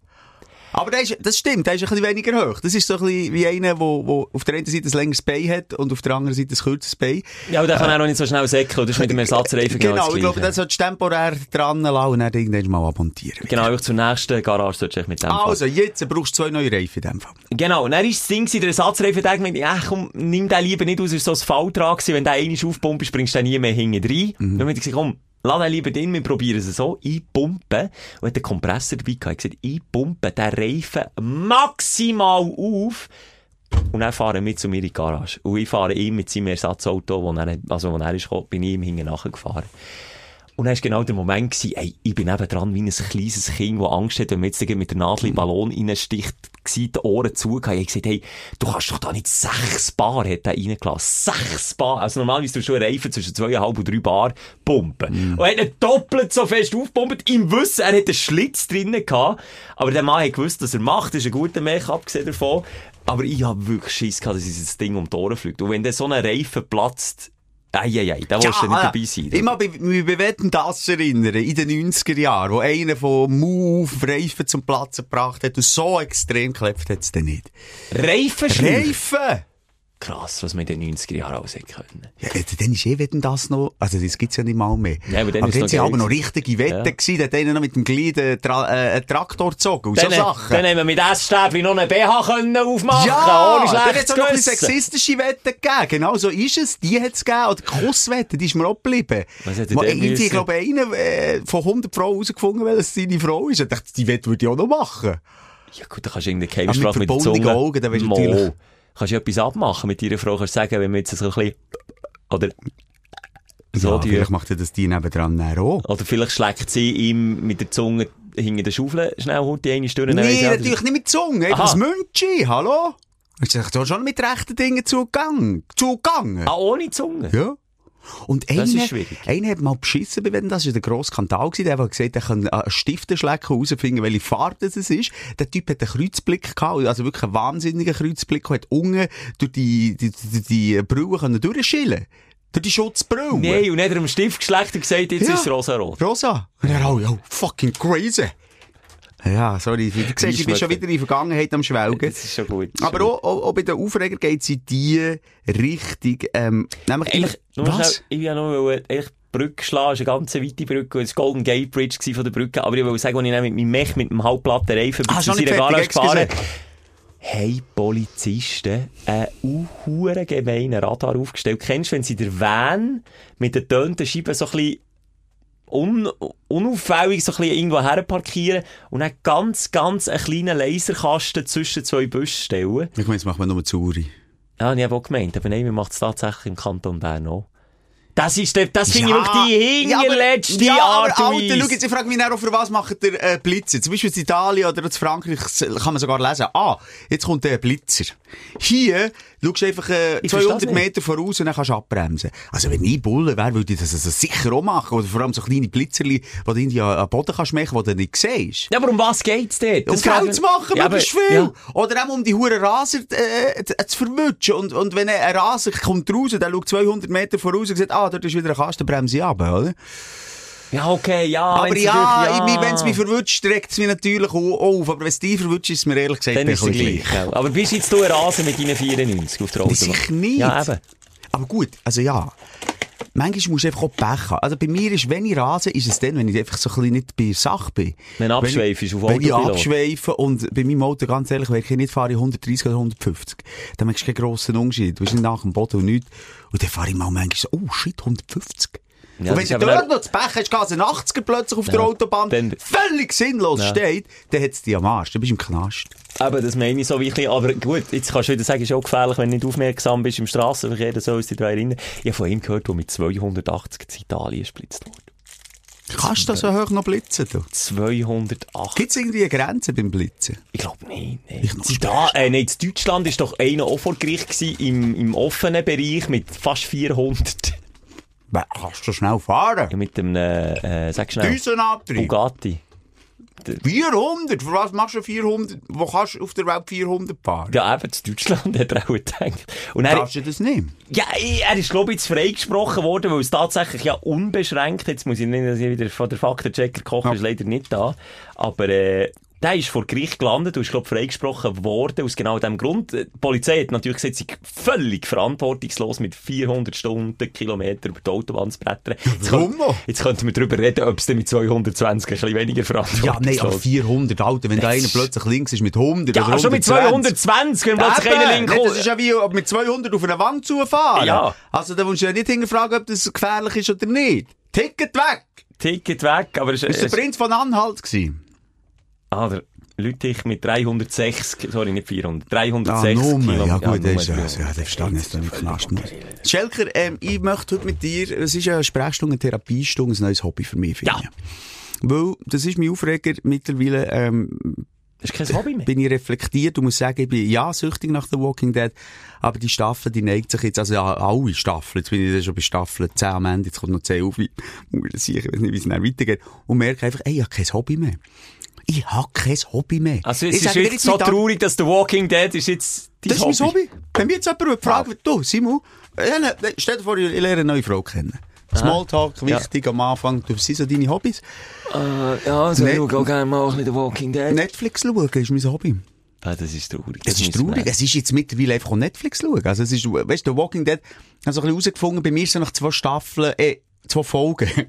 [SPEAKER 5] Aber der ist, das stimmt, der ist ein bisschen weniger hoch. Das ist so ein bisschen wie einer, wo, wo auf der einen Seite ein längeres Bein hat und auf der anderen Seite ein kürzeres Bein.
[SPEAKER 4] Ja, aber der kann auch noch nicht so schnell säckeln. Das ist mit dem Ersatzreifen
[SPEAKER 5] Genau,
[SPEAKER 4] das
[SPEAKER 5] ich glaube, das solltest du temporär dran lassen und dann irgendwann mal abmontieren.
[SPEAKER 4] Genau, einfach zur nächsten Garage solltest du mit dem.
[SPEAKER 5] Also, jetzt brauchst du zwei neue Reifen in dem Fall.
[SPEAKER 4] Genau, und dann ist das Ding, der Ersatzreifen, der gemeint, ja, komm, nimm den lieber nicht aus, war so ein Falltrag gewesen, wenn der einmal aufpumpst, bringst du den nie mehr hinten rein.
[SPEAKER 5] Mhm.
[SPEAKER 4] Dann habe ich gesagt, komm, lass den lieber drin, wir probieren es so, einpumpen. Und hat den Kompressor dabei gehabt, ich gesagt, einpumpen, den Reifen maximal auf. Und dann fahren wir zu mir in die Garage. Und ich fahre ihm mit seinem Ersatzauto, wo er, also wo er ist gekommen, bin ich ihm hinten nachgefahren. Und dann war genau der Moment, gewesen, ey, ich bin eben dran wie ein kleines Kind, das Angst hat, wenn man jetzt mit der Nadel in den Ballon reinsticht, die Ohren zugehört. Ich gesagt, hey, du kannst doch da nicht sechs Bar, hat er reingelassen. Sechs Bar. Also normalerweise tust du schon einen Reifen zwischen zweieinhalb und drei Bar pumpen. Und er hat doppelt so fest aufgepumpt, im Wissen, er hat einen Schlitz drinnen gehabt. Aber der Mann hat gewusst, was er macht. Das ist ein guter Mech, abgesehen davon. Aber ich hab wirklich Schiss gehabt, dass das Ding um die Ohren fliegt. Und wenn dann so ein Reifen platzt, Eieiei, da willst du nicht dabei sein.
[SPEAKER 5] Ich mag mich bei Wetten das erinnern, in den 90er Jahren, wo einer von Move Reifen zum Platzen gebracht hat und so extrem geklebt hat es dann nicht.
[SPEAKER 4] Reifen
[SPEAKER 5] Reifen!
[SPEAKER 4] Krass, was man in den 90er Jahren alles hätte können.
[SPEAKER 5] Ja, dann ist eh Wetten das noch, also das gibt's ja nicht mal mehr.
[SPEAKER 4] Ja, aber dann ist
[SPEAKER 5] dann sind aber noch richtige Wetten
[SPEAKER 4] Ja.
[SPEAKER 5] gewesen, da hat einer noch mit dem Glied einen, Tra äh, einen Traktor gezogen und so
[SPEAKER 4] Dann,
[SPEAKER 5] Sachen.
[SPEAKER 4] dann haben wir mit Essstäbchen noch einen BH können aufmachen
[SPEAKER 5] ja,
[SPEAKER 4] ohne
[SPEAKER 5] dann hat es
[SPEAKER 4] schlechtes
[SPEAKER 5] auch noch ein sexistische Wetten gegeben. Genau so ist es. Die hat es gegeben. Oder Kusswetten, die ist mir auch geblieben.
[SPEAKER 4] Was hat denn
[SPEAKER 5] ich glaube, einer äh, von 100 Frauen herausgefunden, weil es seine Frau ist. Ich dachte, die Wette würde ich auch noch machen.
[SPEAKER 4] Ja gut, da kannst du irgendeine
[SPEAKER 5] Aber
[SPEAKER 4] mit,
[SPEAKER 5] mit
[SPEAKER 4] der Zunge.
[SPEAKER 5] Augen, dann weisst du natürlich-
[SPEAKER 4] Kannst du etwas abmachen mit deiner Frau, kannst du sagen, wenn wir jetzt so ein bisschen, oder, so
[SPEAKER 5] ja, vielleicht macht er das die nebendran auch.
[SPEAKER 4] oder vielleicht schlägt sie ihm mit der Zunge hinter der Schaufel schnell heute die eine Stunde. er,
[SPEAKER 5] natürlich nicht mit Zunge. Einfach das Münchi, hallo? Du hast schon mit rechten Dingen zugegangen. Zugegangen.
[SPEAKER 4] Ah, ohne Zunge?
[SPEAKER 5] Ja. Und einer,
[SPEAKER 4] Das ist schwierig.
[SPEAKER 5] einer hat mal beschissen bei das war der grosse Skandal gewesen, der hat gesagt, er kann einen Stift schlecken, herausfinden, welche Farbe das es ist. Der Typ hat einen Kreuzblick gehabt, also wirklich einen wahnsinnigen Kreuzblick, und hat unten durch die, die, die, die Brille können durchschillen Durch die Schutzbrille.
[SPEAKER 4] Nein, und nicht am Stift geschlecht und gesagt, jetzt
[SPEAKER 5] Ja.
[SPEAKER 4] ist es rosa-rot.
[SPEAKER 5] Rosa. Und er auch, ja, fucking crazy. Ja, sorry, du siehst, ich bin schon wieder in die Vergangenheit am Schwelgen.
[SPEAKER 4] Das ist schon gut.
[SPEAKER 5] Aber
[SPEAKER 4] schon
[SPEAKER 5] auch, auch, auch bei den Aufreger geht es in die Richtung, ähm, nämlich
[SPEAKER 4] Eigentlich, nur
[SPEAKER 5] was?
[SPEAKER 4] schnell, ich will ja noch eigentlich die Brücke schlagen, es ist eine ganz weite Brücke, das Golden Gate Bridge von der Brücke, aber ich wollte sagen, als ich mit meinem Mech mit dem halbplatten Reifen
[SPEAKER 5] Ah,
[SPEAKER 4] bis zu seiner Garage gefahren, haben Polizisten einen gemeinen Radar aufgestellt. Kennst du, wenn sie der Van mit den tönten Scheiben so ein bisschen un unauffällig so ein bisschen irgendwo herparkieren und dann ganz, ganz einen kleinen Laserkasten zwischen zwei Büschen stellen?
[SPEAKER 5] Ich meine, jetzt machen wir nur Zuri.
[SPEAKER 4] Ja, ich habe auch gemeint, aber nein, wir machen es tatsächlich im Kanton Bern auch. Das ist der, das finde ich wirklich die hinterletzte
[SPEAKER 5] ja,
[SPEAKER 4] Art
[SPEAKER 5] aber
[SPEAKER 4] und
[SPEAKER 5] Alter, schau jetzt, ich frage mich auch, für was macht der äh, Blitzer? Zum Beispiel in Italien oder in Frankreich kann man sogar lesen, ah, jetzt kommt der Blitzer. Hier schaust du einfach äh,
[SPEAKER 4] Ich versteh's
[SPEAKER 5] 200
[SPEAKER 4] nicht.
[SPEAKER 5] Meter voraus und dann kannst du abbremsen. Also wenn ich Bulle wäre, würde ich das also sicher auch machen. Oder vor allem so kleine Blitzerli, die du irgendwie an den Boden kannst machen, die du nicht siehst.
[SPEAKER 4] Ja, aber um was geht's dort?
[SPEAKER 5] Um
[SPEAKER 4] Das frage
[SPEAKER 5] Geld zu machen,
[SPEAKER 4] Ja,
[SPEAKER 5] möglichst
[SPEAKER 4] aber-
[SPEAKER 5] viel.
[SPEAKER 4] ja.
[SPEAKER 5] Oder auch um die Huren Raser äh, zu- zu verwutschen. Und, und wenn ein Raser kommt raus, der schaut 200 Meter voraus und sagt, ah, dort ist wieder ein Kasten, bremse ich ab, oder?
[SPEAKER 4] Ja, okay, ja.
[SPEAKER 5] aber ja, ich- wenn es mich verwutscht, regt es mich natürlich auch auf. Aber wenn es dich verwutscht, ist es mir ehrlich gesagt
[SPEAKER 4] Dann
[SPEAKER 5] ein
[SPEAKER 4] ist gleich. ja. Aber bist jetzt du ein Rasen mit deinen 94 auf der Autobahn?
[SPEAKER 5] sicher nicht.
[SPEAKER 4] Ja, eben.
[SPEAKER 5] Aber gut, also ja. Manchmal musst du einfach auch Pech haben. Also bei mir ist, wenn ich rase, ist es dann, wenn ich einfach so ein bisschen nicht bei der Sache bin.
[SPEAKER 4] Wenn du abschweifst auf
[SPEAKER 5] Wenn ich abschweife und bei meinem Auto, ganz ehrlich, wenn ich nicht fahre ich 130 oder 150, dann merkst du keinen grossen Unterschied. Du bist nicht nach dem Boden und nichts. Und dann fahre ich mal manchmal so, oh shit, 150.
[SPEAKER 4] Ja,
[SPEAKER 5] und wenn du dort noch das Pech hast, geht ein 80er plötzlich auf der
[SPEAKER 4] Ja,
[SPEAKER 5] Autobahn,
[SPEAKER 4] dann-
[SPEAKER 5] völlig sinnlos
[SPEAKER 4] Ja.
[SPEAKER 5] steht, dann hat es dich am Arsch, dann bist du im Knast.
[SPEAKER 4] Eben, das meine ich so wirklich. Aber gut, jetzt kannst du wieder sagen, es ist auch gefährlich, wenn du nicht aufmerksam bist im Straßenverkehr, das sollst du dich daran erinnern. Ich habe von ihm gehört, der mit 280 in Italien splitzt wurde.
[SPEAKER 5] Kannst du das so hoch noch blitzen? Du?
[SPEAKER 4] 280.
[SPEAKER 5] Gibt es irgendwie eine Grenze beim Blitzen?
[SPEAKER 4] Ich glaube nicht. Nee.
[SPEAKER 5] Ich
[SPEAKER 4] In da, äh, nein, in Deutschland ist doch einer auch vor Gericht gewesen, im, im offenen Bereich mit fast 400.
[SPEAKER 5] Kannst du schnell fahren?
[SPEAKER 4] Ja, mit dem, äh, äh, sag schnell,
[SPEAKER 5] Düsenabtrieb.
[SPEAKER 4] Bugatti.
[SPEAKER 5] 400? Für was machst du 400? Wo kannst du auf der Welt 400 fahren?
[SPEAKER 4] Ja, eben, in Deutschland hat er auch gedacht. Und er,
[SPEAKER 5] Darfst du das nicht?
[SPEAKER 4] ja, er ist, glaube ich, jetzt freigesprochen worden, weil es tatsächlich ja unbeschränkt, jetzt muss ich nicht, dass ich wieder von der Faktenchecker koche,
[SPEAKER 5] Ja.
[SPEAKER 4] ist leider nicht da, aber, äh, der ist vor Gericht gelandet und ist, glaube freigesprochen worden aus genau dem Grund. Die Polizei hat natürlich gesagt, sie völlig verantwortungslos mit 400 Stundenkilometer über die Autobahn zu brettern. Jetzt,
[SPEAKER 5] Warum noch?
[SPEAKER 4] jetzt könnten wir darüber reden, ob es denn mit 220 ein bisschen weniger
[SPEAKER 5] Ja,
[SPEAKER 4] verantwortungslos
[SPEAKER 5] nein, aber 400, Alter. Wenn da einer plötzlich links ist mit 100
[SPEAKER 4] Ja,
[SPEAKER 5] oder
[SPEAKER 4] schon mit
[SPEAKER 5] 120.
[SPEAKER 4] 220, wenn plötzlich einer links kommt.
[SPEAKER 5] Das ist ja wie mit 200 auf eine Wand zufahren.
[SPEAKER 4] Ja.
[SPEAKER 5] Also da musst du ja nicht hinterfragen, ob das gefährlich ist oder nicht. Ticket weg!
[SPEAKER 4] Ticket weg, aber es,
[SPEAKER 5] war der Prinz von Anhalt. Gewesen.
[SPEAKER 4] Ah, der Lüttich mit 306, sorry, nicht 400,
[SPEAKER 5] Ah,
[SPEAKER 4] 306
[SPEAKER 5] Nummer. Ja, gut, das ist ja,
[SPEAKER 4] 306.
[SPEAKER 5] ja, der ich, dass du nicht knast. Schelker, ähm, ich möchte heute mit dir, es ist ja eine Sprechstunde, eine Therapiestunde, ein neues Hobby für mich, finde
[SPEAKER 4] Ja.
[SPEAKER 5] ich. Weil, das ist mein Aufreger mittlerweile, ähm,
[SPEAKER 4] Das ist kein Hobby mehr.
[SPEAKER 5] bin ich reflektiert und muss sagen, ich bin ja süchtig nach The Walking Dead, aber die Staffel, die neigt sich jetzt, also ja, alle Staffeln, jetzt bin ich schon bei Staffel 10 am Ende, jetzt kommt noch 10 auf, ich muss sicher, ich weiß nicht, wie es dann weitergeht, und merke einfach, ey, ich habe kein Hobby mehr. Ich habe kein Hobby mehr.
[SPEAKER 4] Also es
[SPEAKER 5] Ich
[SPEAKER 4] ist
[SPEAKER 5] sage
[SPEAKER 4] jetzt so traurig, dass The Walking Dead ist jetzt dein
[SPEAKER 5] Das ist mein Hobby. Wenn mich jetzt jemand fragt, du, Simon, äh, ne, stell dir vor, ich lerne eine neue Frau kennen. Smalltalk, wichtig am Anfang. Du, sind so deine Hobbys?
[SPEAKER 4] Äh, ja, also
[SPEAKER 5] Nee.
[SPEAKER 4] ich schaue auch gerne mal ein The Walking Dead.
[SPEAKER 5] Netflix schauen ist mein Hobby.
[SPEAKER 4] Ah, das ist traurig.
[SPEAKER 5] Es ist
[SPEAKER 4] müssen wir-
[SPEAKER 5] traurig. Es ist jetzt mittlerweile einfach auch Netflix schauen. Also es ist, weißt du, The Walking Dead, ich habe so ein bisschen herausgefunden, bei mir so nach zwei Staffeln, äh, zwei Folgen.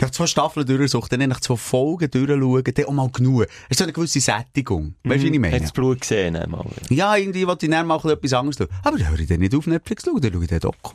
[SPEAKER 5] nach zwei Staffeln durchsuchen, dann nach zwei Folgen durchschauen, dann auch mal genug. Es ist eine gewisse Sättigung. Weißt du, wie ich meine?
[SPEAKER 4] Hat das Blut gesehen einmal.
[SPEAKER 5] Ja, irgendwie wollte ich dann mal etwas anderes schauen. Aber dann höre ich dann nicht auf Netflix schauen, dann schaue ich den Doku.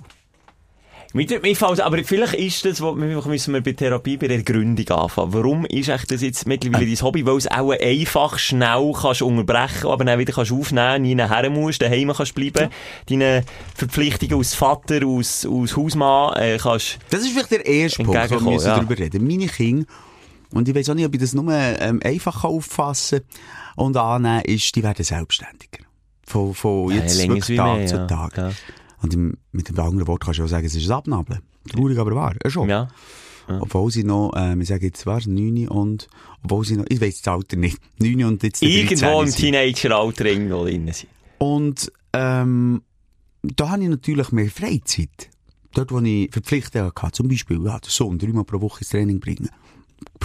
[SPEAKER 4] Mir, mir fällt, aber vielleicht ist das, wo, müssen wir bei Therapie, bei der Gründung anfangen. Warum ist echt das jetzt mittlerweile dein Hobby? Weil es auch einfach schnell kannst unterbrechen, aber dann wieder kannst aufnehmen, nie nachher musst, daheim kannst bleiben, deine Verpflichtungen als Vater, als, als Hausmann, äh, kannst,
[SPEAKER 5] Das ist vielleicht der erste Punkt, wo wir müssen
[SPEAKER 4] ja.
[SPEAKER 5] darüber reden. Meine Kinder, und ich weiß auch nicht, ob ich das nur ähm, einfach kann auffassen und annehmen ist, die werden selbstständiger. Von, von
[SPEAKER 4] Ja,
[SPEAKER 5] jetzt
[SPEAKER 4] länger
[SPEAKER 5] wirklich Tag
[SPEAKER 4] mehr,
[SPEAKER 5] zu
[SPEAKER 4] ja.
[SPEAKER 5] Tag.
[SPEAKER 4] Ja.
[SPEAKER 5] Und im, mit dem anderen Wort kannst du auch sagen, es ist ein Abnabeln. Traurig, aber wahr. Ja, schon.
[SPEAKER 4] ja.
[SPEAKER 5] Obwohl sie noch, ähm, ich sage jetzt, was, 9 und, obwohl sie noch, ich weiß das Alter nicht, 9 und jetzt
[SPEAKER 4] Irgendwo
[SPEAKER 5] 13
[SPEAKER 4] im. Teenager-Alter irgendwo drin sind.
[SPEAKER 5] Und ähm, da habe ich natürlich mehr Freizeit. dort, wo ich Verpflichtungen hatte, zum Beispiel, ja, den Sohn dreimal pro Woche ins Training bringen,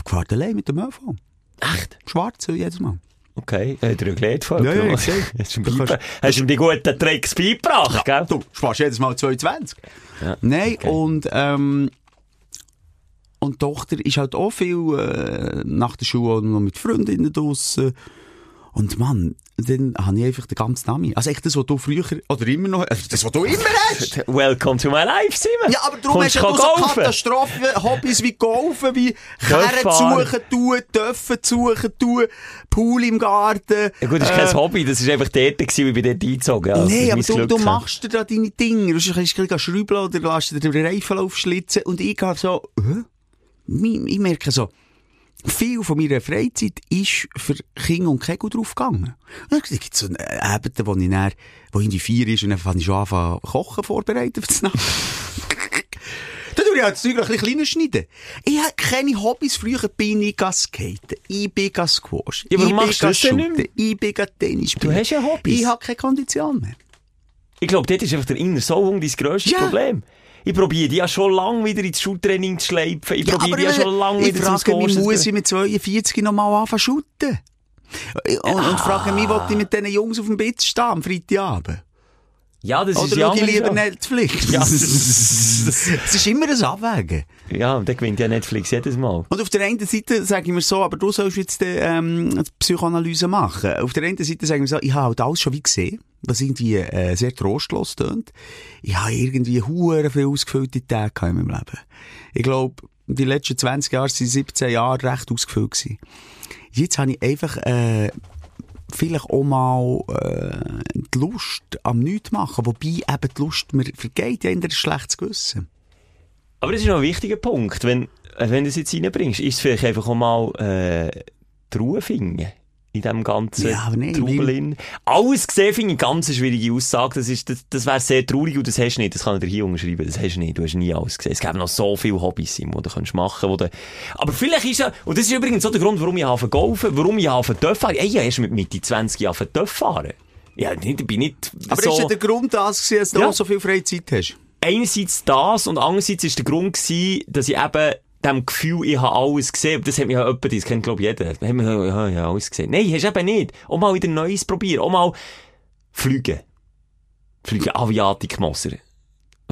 [SPEAKER 5] fahrt allein mit dem ÖV.
[SPEAKER 4] Echt?
[SPEAKER 5] Schwarz jedes Mal.
[SPEAKER 4] Okay, hat er ja gelernt von
[SPEAKER 5] Ja, ja,
[SPEAKER 4] jemandem.
[SPEAKER 5] ich sehe.
[SPEAKER 4] Hast du ihm die guten Tricks beigebracht, gell?
[SPEAKER 5] Du sparst jedes Mal 22.
[SPEAKER 4] Ja,
[SPEAKER 5] Nein,
[SPEAKER 4] okay.
[SPEAKER 5] und, ähm, und die Tochter ist halt auch viel äh, nach der Schule noch mit Freundinnen draussen. Und Mann, dann habe ich einfach den ganzen Namen. Also echt das, was du früher, oder immer noch, also das, was du immer hast.
[SPEAKER 4] Welcome to my life, Simon.
[SPEAKER 5] Ja, aber darum
[SPEAKER 4] Kommst
[SPEAKER 5] hast du so
[SPEAKER 4] golfen?
[SPEAKER 5] Katastrophen-Hobbys wie Golfen, wie
[SPEAKER 4] Töpffahren.
[SPEAKER 5] suchen tun, Töpfen suchen tun, Pool im Garten.
[SPEAKER 4] Ja gut, das ist kein Hobby, das war einfach dort, gewesen, wie bin dort eingezogen also,
[SPEAKER 5] Nee, aber du, du machst dir da deine Dinge. Du kannst ein bisschen schrauben oder lässt dir den Reifen aufschlitzen. Und ich gehe so, äh? ich, ich merke so, viel von meiner Freizeit ist für Kinder und Kegel draufgegangen. Und dann gibt es so einen Abend, wo ich dann, wo irgendwie vier ist und dann fange ich schon an, kochen vorbereiten für Nacht. Dann tue ich halt das Zeug ein bisschen kleiner schneiden. Ich habe keine Hobbys. Früher bin ich gegangen skaten. Ich bin gegangen squash.
[SPEAKER 4] Ja,
[SPEAKER 5] ich bin
[SPEAKER 4] du
[SPEAKER 5] gegangen shooten. Ich bin gegangen Tennis spielen.
[SPEAKER 4] hast ja Hobbys.
[SPEAKER 5] Ich habe keine Kondition mehr.
[SPEAKER 4] Ich glaube, dort ist einfach der innere Sohn dein grösstes
[SPEAKER 5] Ja.
[SPEAKER 4] Problem. Ich probiere die ja schon lange wieder ins Schultraining zu schleifen. Ich probiere die ja schon lange
[SPEAKER 5] ich
[SPEAKER 4] wieder zum
[SPEAKER 5] frage mich, muss
[SPEAKER 4] zu-
[SPEAKER 5] ich mit 42 noch mal anfangen zu shooten? Und, und frage mich, ob ich mit diesen Jungs auf dem Bett stehen am Freitagabend?
[SPEAKER 4] Ja, das ist
[SPEAKER 5] Oder
[SPEAKER 4] ja
[SPEAKER 5] schaue ich lieber
[SPEAKER 4] ja.
[SPEAKER 5] Netflix?
[SPEAKER 4] Ja.
[SPEAKER 5] es ist immer ein Abwägen.
[SPEAKER 4] Ja, der gewinnt ja Netflix jedes Mal.
[SPEAKER 5] Und auf der einen Seite sage ich mir so, aber du sollst jetzt ähm, die Psychoanalyse machen. Auf der einen Seite sage ich mir so, ich habe halt alles schon wie gesehen, was irgendwie äh, sehr trostlos tönt. Ich habe irgendwie hure viel ausgefüllte Tage in meinem Leben. Ich glaube, die letzten 20 Jahre sind 17 Jahre recht ausgefüllt gewesen. Jetzt habe ich einfach äh, vielleicht auch mal äh, die Lust am Nichts machen, wobei eben die Lust mir vergeht, ja in ein schlechtes Gewissen.
[SPEAKER 4] Aber das ist noch ein wichtiger Punkt. Wenn, äh, wenn du es jetzt reinbringst, ist es vielleicht einfach auch mal äh, die Ruhe finden. In dem ganzen
[SPEAKER 5] Ja, nee,
[SPEAKER 4] Trubel.
[SPEAKER 5] weil-
[SPEAKER 4] in. Alles gesehen finde ich eine ganz schwierige Aussage. Das, ist, das, das wäre sehr traurig und das hast du nicht. Das kann ich dir hier unterschreiben. Das hast du nicht. Du hast nie alles gesehen. Es gibt noch so viele Hobbys, die du kannst machen wo du... Aber vielleicht ist ja... Und das ist übrigens auch der Grund, warum ich anfange golfen, warum ich anfange Töpf fahren. Ey, habe erst mit Mitte 20 anfangen Töpf fahren. Ja, nicht, ich bin nicht
[SPEAKER 5] Aber
[SPEAKER 4] so...
[SPEAKER 5] ist ja der Grund das gewesen, dass du
[SPEAKER 4] Ja.
[SPEAKER 5] so viel Freizeit hast?
[SPEAKER 4] einerseits das und andererseits ist der Grund gewesen, dass ich eben dem Gefühl, ich habe alles gesehen. Das hat mich ja jemand, das kennt glaube ich jeder. Da hat man so, ja, ja, alles gesehen. Nein, hast du eben nicht. Auch mal wieder Neues probieren. Auch mal fliegen. Fliegen, Aviatik-Moser.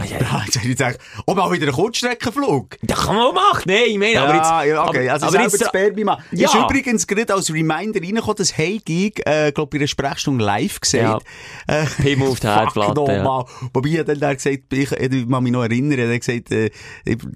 [SPEAKER 4] Ja,
[SPEAKER 5] Ja, jetzt hätte ich gedacht, oh, mal wieder einen Kurzstreckenflug.
[SPEAKER 4] Das kann man auch machen. Nein, ich meine, aber jetzt...
[SPEAKER 5] ja, okay. Also
[SPEAKER 4] aber jetzt,
[SPEAKER 5] das Spermi machen.
[SPEAKER 4] Ja.
[SPEAKER 5] Ist übrigens gerade als Reminder reingekommen, dass Hey Gig, äh, glaub, bei einer Sprechstunde live gesehen.
[SPEAKER 4] Ja.
[SPEAKER 5] Äh,
[SPEAKER 4] Pimmel auf der Herdplatte, ja.
[SPEAKER 5] nochmal. Wobei er dann da gesagt, ich, ich kann mich noch erinnern, er hat gesagt, äh,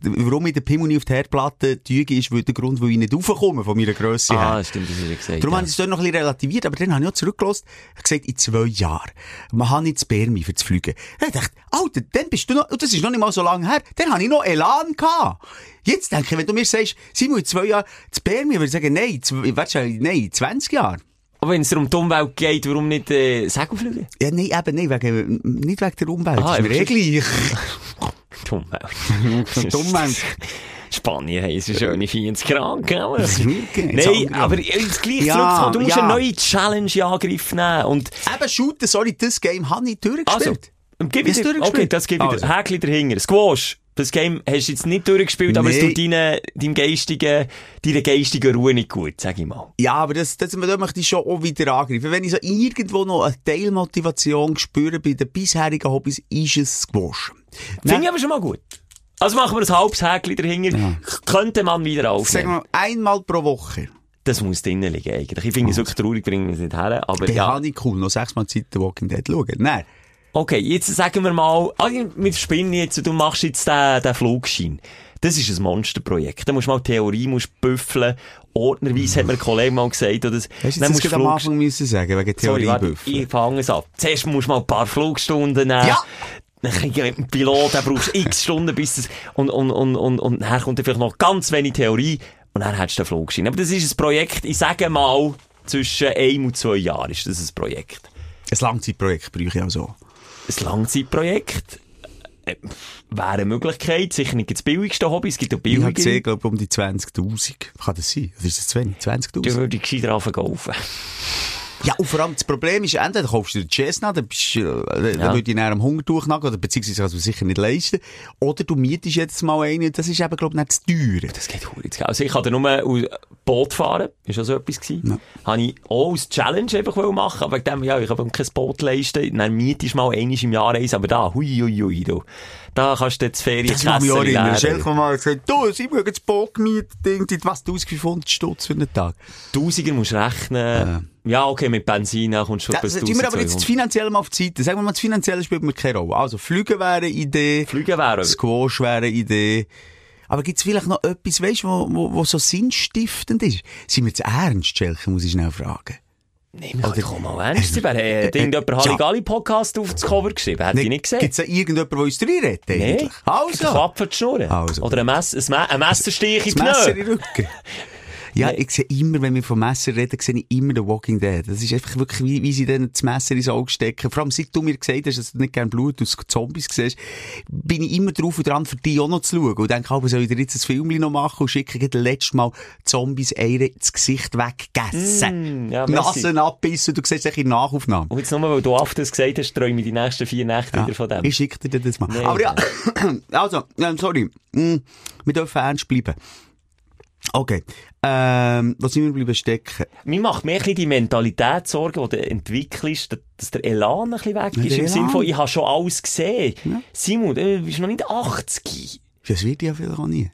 [SPEAKER 5] warum ich den Pimmel nicht auf die Herdplatte tüge, ist weil der Grund, wo ich nicht raufkomme von meiner Grösse her.
[SPEAKER 4] Ah, das stimmt, das hast du gesagt.
[SPEAKER 5] Darum
[SPEAKER 4] ja.
[SPEAKER 5] habe ich es dort noch ein bisschen relativiert, aber dann habe ich auch zurückgelassen gesagt, in zwei Jahren, man hat nicht Spermi für das Fliegen. Dann dachte ich, Alter, dann bist du noch, und das ist noch nicht mal so lange her, dann habe ich noch Elan gehabt. Jetzt denke ich, wenn du mir sagst, Simon, in zwei Jahren Spermi, würde ich sagen, nein, weißt nein, 20 Jahre.
[SPEAKER 4] Aber wenn es um die Umwelt geht, warum nicht äh, Segelflüge?
[SPEAKER 5] Ja, nein, eben nicht wegen, nicht wegen der Umwelt.
[SPEAKER 4] Ah,
[SPEAKER 5] das ist mir eh gleich.
[SPEAKER 4] Die Umwelt.
[SPEAKER 5] Die Umwelt.
[SPEAKER 4] Spanien haben sie schöne 40 Grad, gell? Nein, aber jetzt gleich
[SPEAKER 5] Ja,
[SPEAKER 4] zurückzukommen. Du musst
[SPEAKER 5] ja.
[SPEAKER 4] eine neue Challenge in Angriff nehmen. Und,
[SPEAKER 5] Eben, shooten, sorry, das Game habe ich
[SPEAKER 4] also,
[SPEAKER 5] durchgespielt.
[SPEAKER 4] Gib ich dir, okay, das gebe ich dir. Häkchen dahinter. Squash. Das Game hast du jetzt nicht durchgespielt, aber es
[SPEAKER 5] Nee.
[SPEAKER 4] tut deine, deinem geistigen, deiner geistigen Ruhe nicht gut, sag ich mal.
[SPEAKER 5] Ja, aber das, das, da möchte ich schon auch wieder angreifen. Wenn ich so irgendwo noch eine Teilmotivation spüre bei den bisherigen Hobbys, ist es Squash.
[SPEAKER 4] Finde ich aber schon mal gut. Also machen wir ein halbes Häkchen dahinter. Könnte man wieder
[SPEAKER 5] Sagen
[SPEAKER 4] aufnehmen.
[SPEAKER 5] wir einmal pro Woche.
[SPEAKER 4] Das muss drinnen liegen eigentlich. Ich finde es wirklich traurig, bringen wir es nicht her. Aber
[SPEAKER 5] Dann
[SPEAKER 4] ja.
[SPEAKER 5] habe ich cool, noch sechsmal Zeit The Walking Dead schauen. Nein.
[SPEAKER 4] Okay, jetzt sagen wir mal, wir spinnen jetzt, du machst jetzt den, den Flugschein. Das ist ein Monsterprojekt. Da musst du mal Theorie, musst büffeln. Ordnerweise hat mir ein Kollege mal gesagt, oder
[SPEAKER 5] Hast du das gerade am Anfang müssen sagen, wegen
[SPEAKER 4] Sorry, warte,
[SPEAKER 5] Theoriebüffel?
[SPEAKER 4] ich fange es ab. Zuerst musst du mal ein paar Flugstunden nehmen.
[SPEAKER 5] Ja.
[SPEAKER 4] Dem Pilot, dann brauchst x Stunden, bis das, und, und, und, und, und dann kommt dann vielleicht noch ganz wenig Theorie, und dann hast du den Flugschein. Aber das ist ein Projekt, ich sage mal, zwischen einem und zwei Jahren ist das ein Projekt.
[SPEAKER 5] Ein Langzeitprojekt brauche ich auch so.
[SPEAKER 4] Ein Langzeitprojekt äh, wäre eine Möglichkeit. Sicher nicht das billigste Hobby, es gibt auch
[SPEAKER 5] Ich habe gesehen, glaube um die 20.000. Kann das sein? Oder ist das zu wenig?
[SPEAKER 4] Du
[SPEAKER 5] 20.000?
[SPEAKER 4] würdest gescheiter anfangen golfen.
[SPEAKER 5] Ja, und vor allem das Problem ist, entweder kaufst du den Chestnut, dann, bist, äh, dann
[SPEAKER 4] Ja.
[SPEAKER 5] würde ich näher am Hungertuch nagen, oder beziehungsweise kannst du sicher nicht leisten. Oder du mietest jetzt mal einen, und das ist eben, glaube ich, nicht zu teuer.
[SPEAKER 4] Das geht Geld. Also ich hatte nur aus- Boot fahren, ist auch so etwas gewesen.
[SPEAKER 5] Ja.
[SPEAKER 4] Habe ich auch als Challenge einfach machen, aber dem, ja, ich habe kein Boot leisten. Dann mietest du mal einmal im Jahr eins, aber da, hui, hui, hui, du. Da kannst du jetzt Ferien
[SPEAKER 5] Das kann mich auch erinnern. Schelke mal gesagt, du, sie mögen das Boot gemietet, irgendwie, was, 1500 Stutz für einen Tag.
[SPEAKER 4] Tausiger musst du rechnen. Ja, okay, mit Benzin kommst du schon bis
[SPEAKER 5] tun wir aber jetzt das
[SPEAKER 4] 1200.
[SPEAKER 5] Finanzielle mal auf die Seite. Sagen wir mal, das Finanzielle spielt mir keine Rolle. Also, Flüge wäre eine Idee.
[SPEAKER 4] Flüge wären.
[SPEAKER 5] Squash wäre eine Idee. Aber gibt's vielleicht noch etwas, weißt du, wo, wo, wo so sinnstiftend ist? Sind wir zu ernst, Schelke, muss ich schnell fragen.
[SPEAKER 4] Nee, wir können doch mal ernst. Wer hat irgendjemand Halligalli-Podcast auf das Cover geschrieben? Hätte ich nicht gesehen.
[SPEAKER 5] Gibt's da irgendjemanden, der uns reinredet,
[SPEAKER 4] Nee,
[SPEAKER 5] eigentlich? Also.
[SPEAKER 4] Klappen die.
[SPEAKER 5] Also.
[SPEAKER 4] Oder ein, Mess, ein, Me ein Messerstich in die
[SPEAKER 5] Messer in den Rücken. Ja, ich sehe immer, wenn wir vom Messer reden, sehe ich immer The Walking Dead. Das ist einfach wirklich, wie, wie sie dann das Messer ins Auge stecken. Vor allem, seit du mir gesagt hast, dass du nicht gerne Blut aus Zombies siehst, bin ich immer drauf und dran, für die auch noch zu schauen. Und denke, aber soll ich dir jetzt ein Film noch machen und schicke das letzte Mal Zombies Eier ins Gesicht weggegessen.
[SPEAKER 4] Mm, ja.
[SPEAKER 5] Nassen abbissen, du siehst es in Nachaufnahme.
[SPEAKER 4] Und jetzt nur, weil du oft das gesagt hast, träume ich die nächsten vier Nächte wieder von dem.
[SPEAKER 5] Ich schicke dir das mal.
[SPEAKER 4] Nee.
[SPEAKER 5] Aber ja, also, ähm, sorry. Mm, wir dürfen ernst bleiben. Okay. Ähm, was sind wir bleiben stecken?
[SPEAKER 4] Mir macht mehr die Mentalität Sorgen, die du entwickelst, dass- der Elan ein bisschen weg
[SPEAKER 5] Ja,
[SPEAKER 4] ist. Im Sinne von, ich habe schon alles gesehen. Simon, du bist noch nicht 80.
[SPEAKER 5] Das wird ja vielleicht auch nie.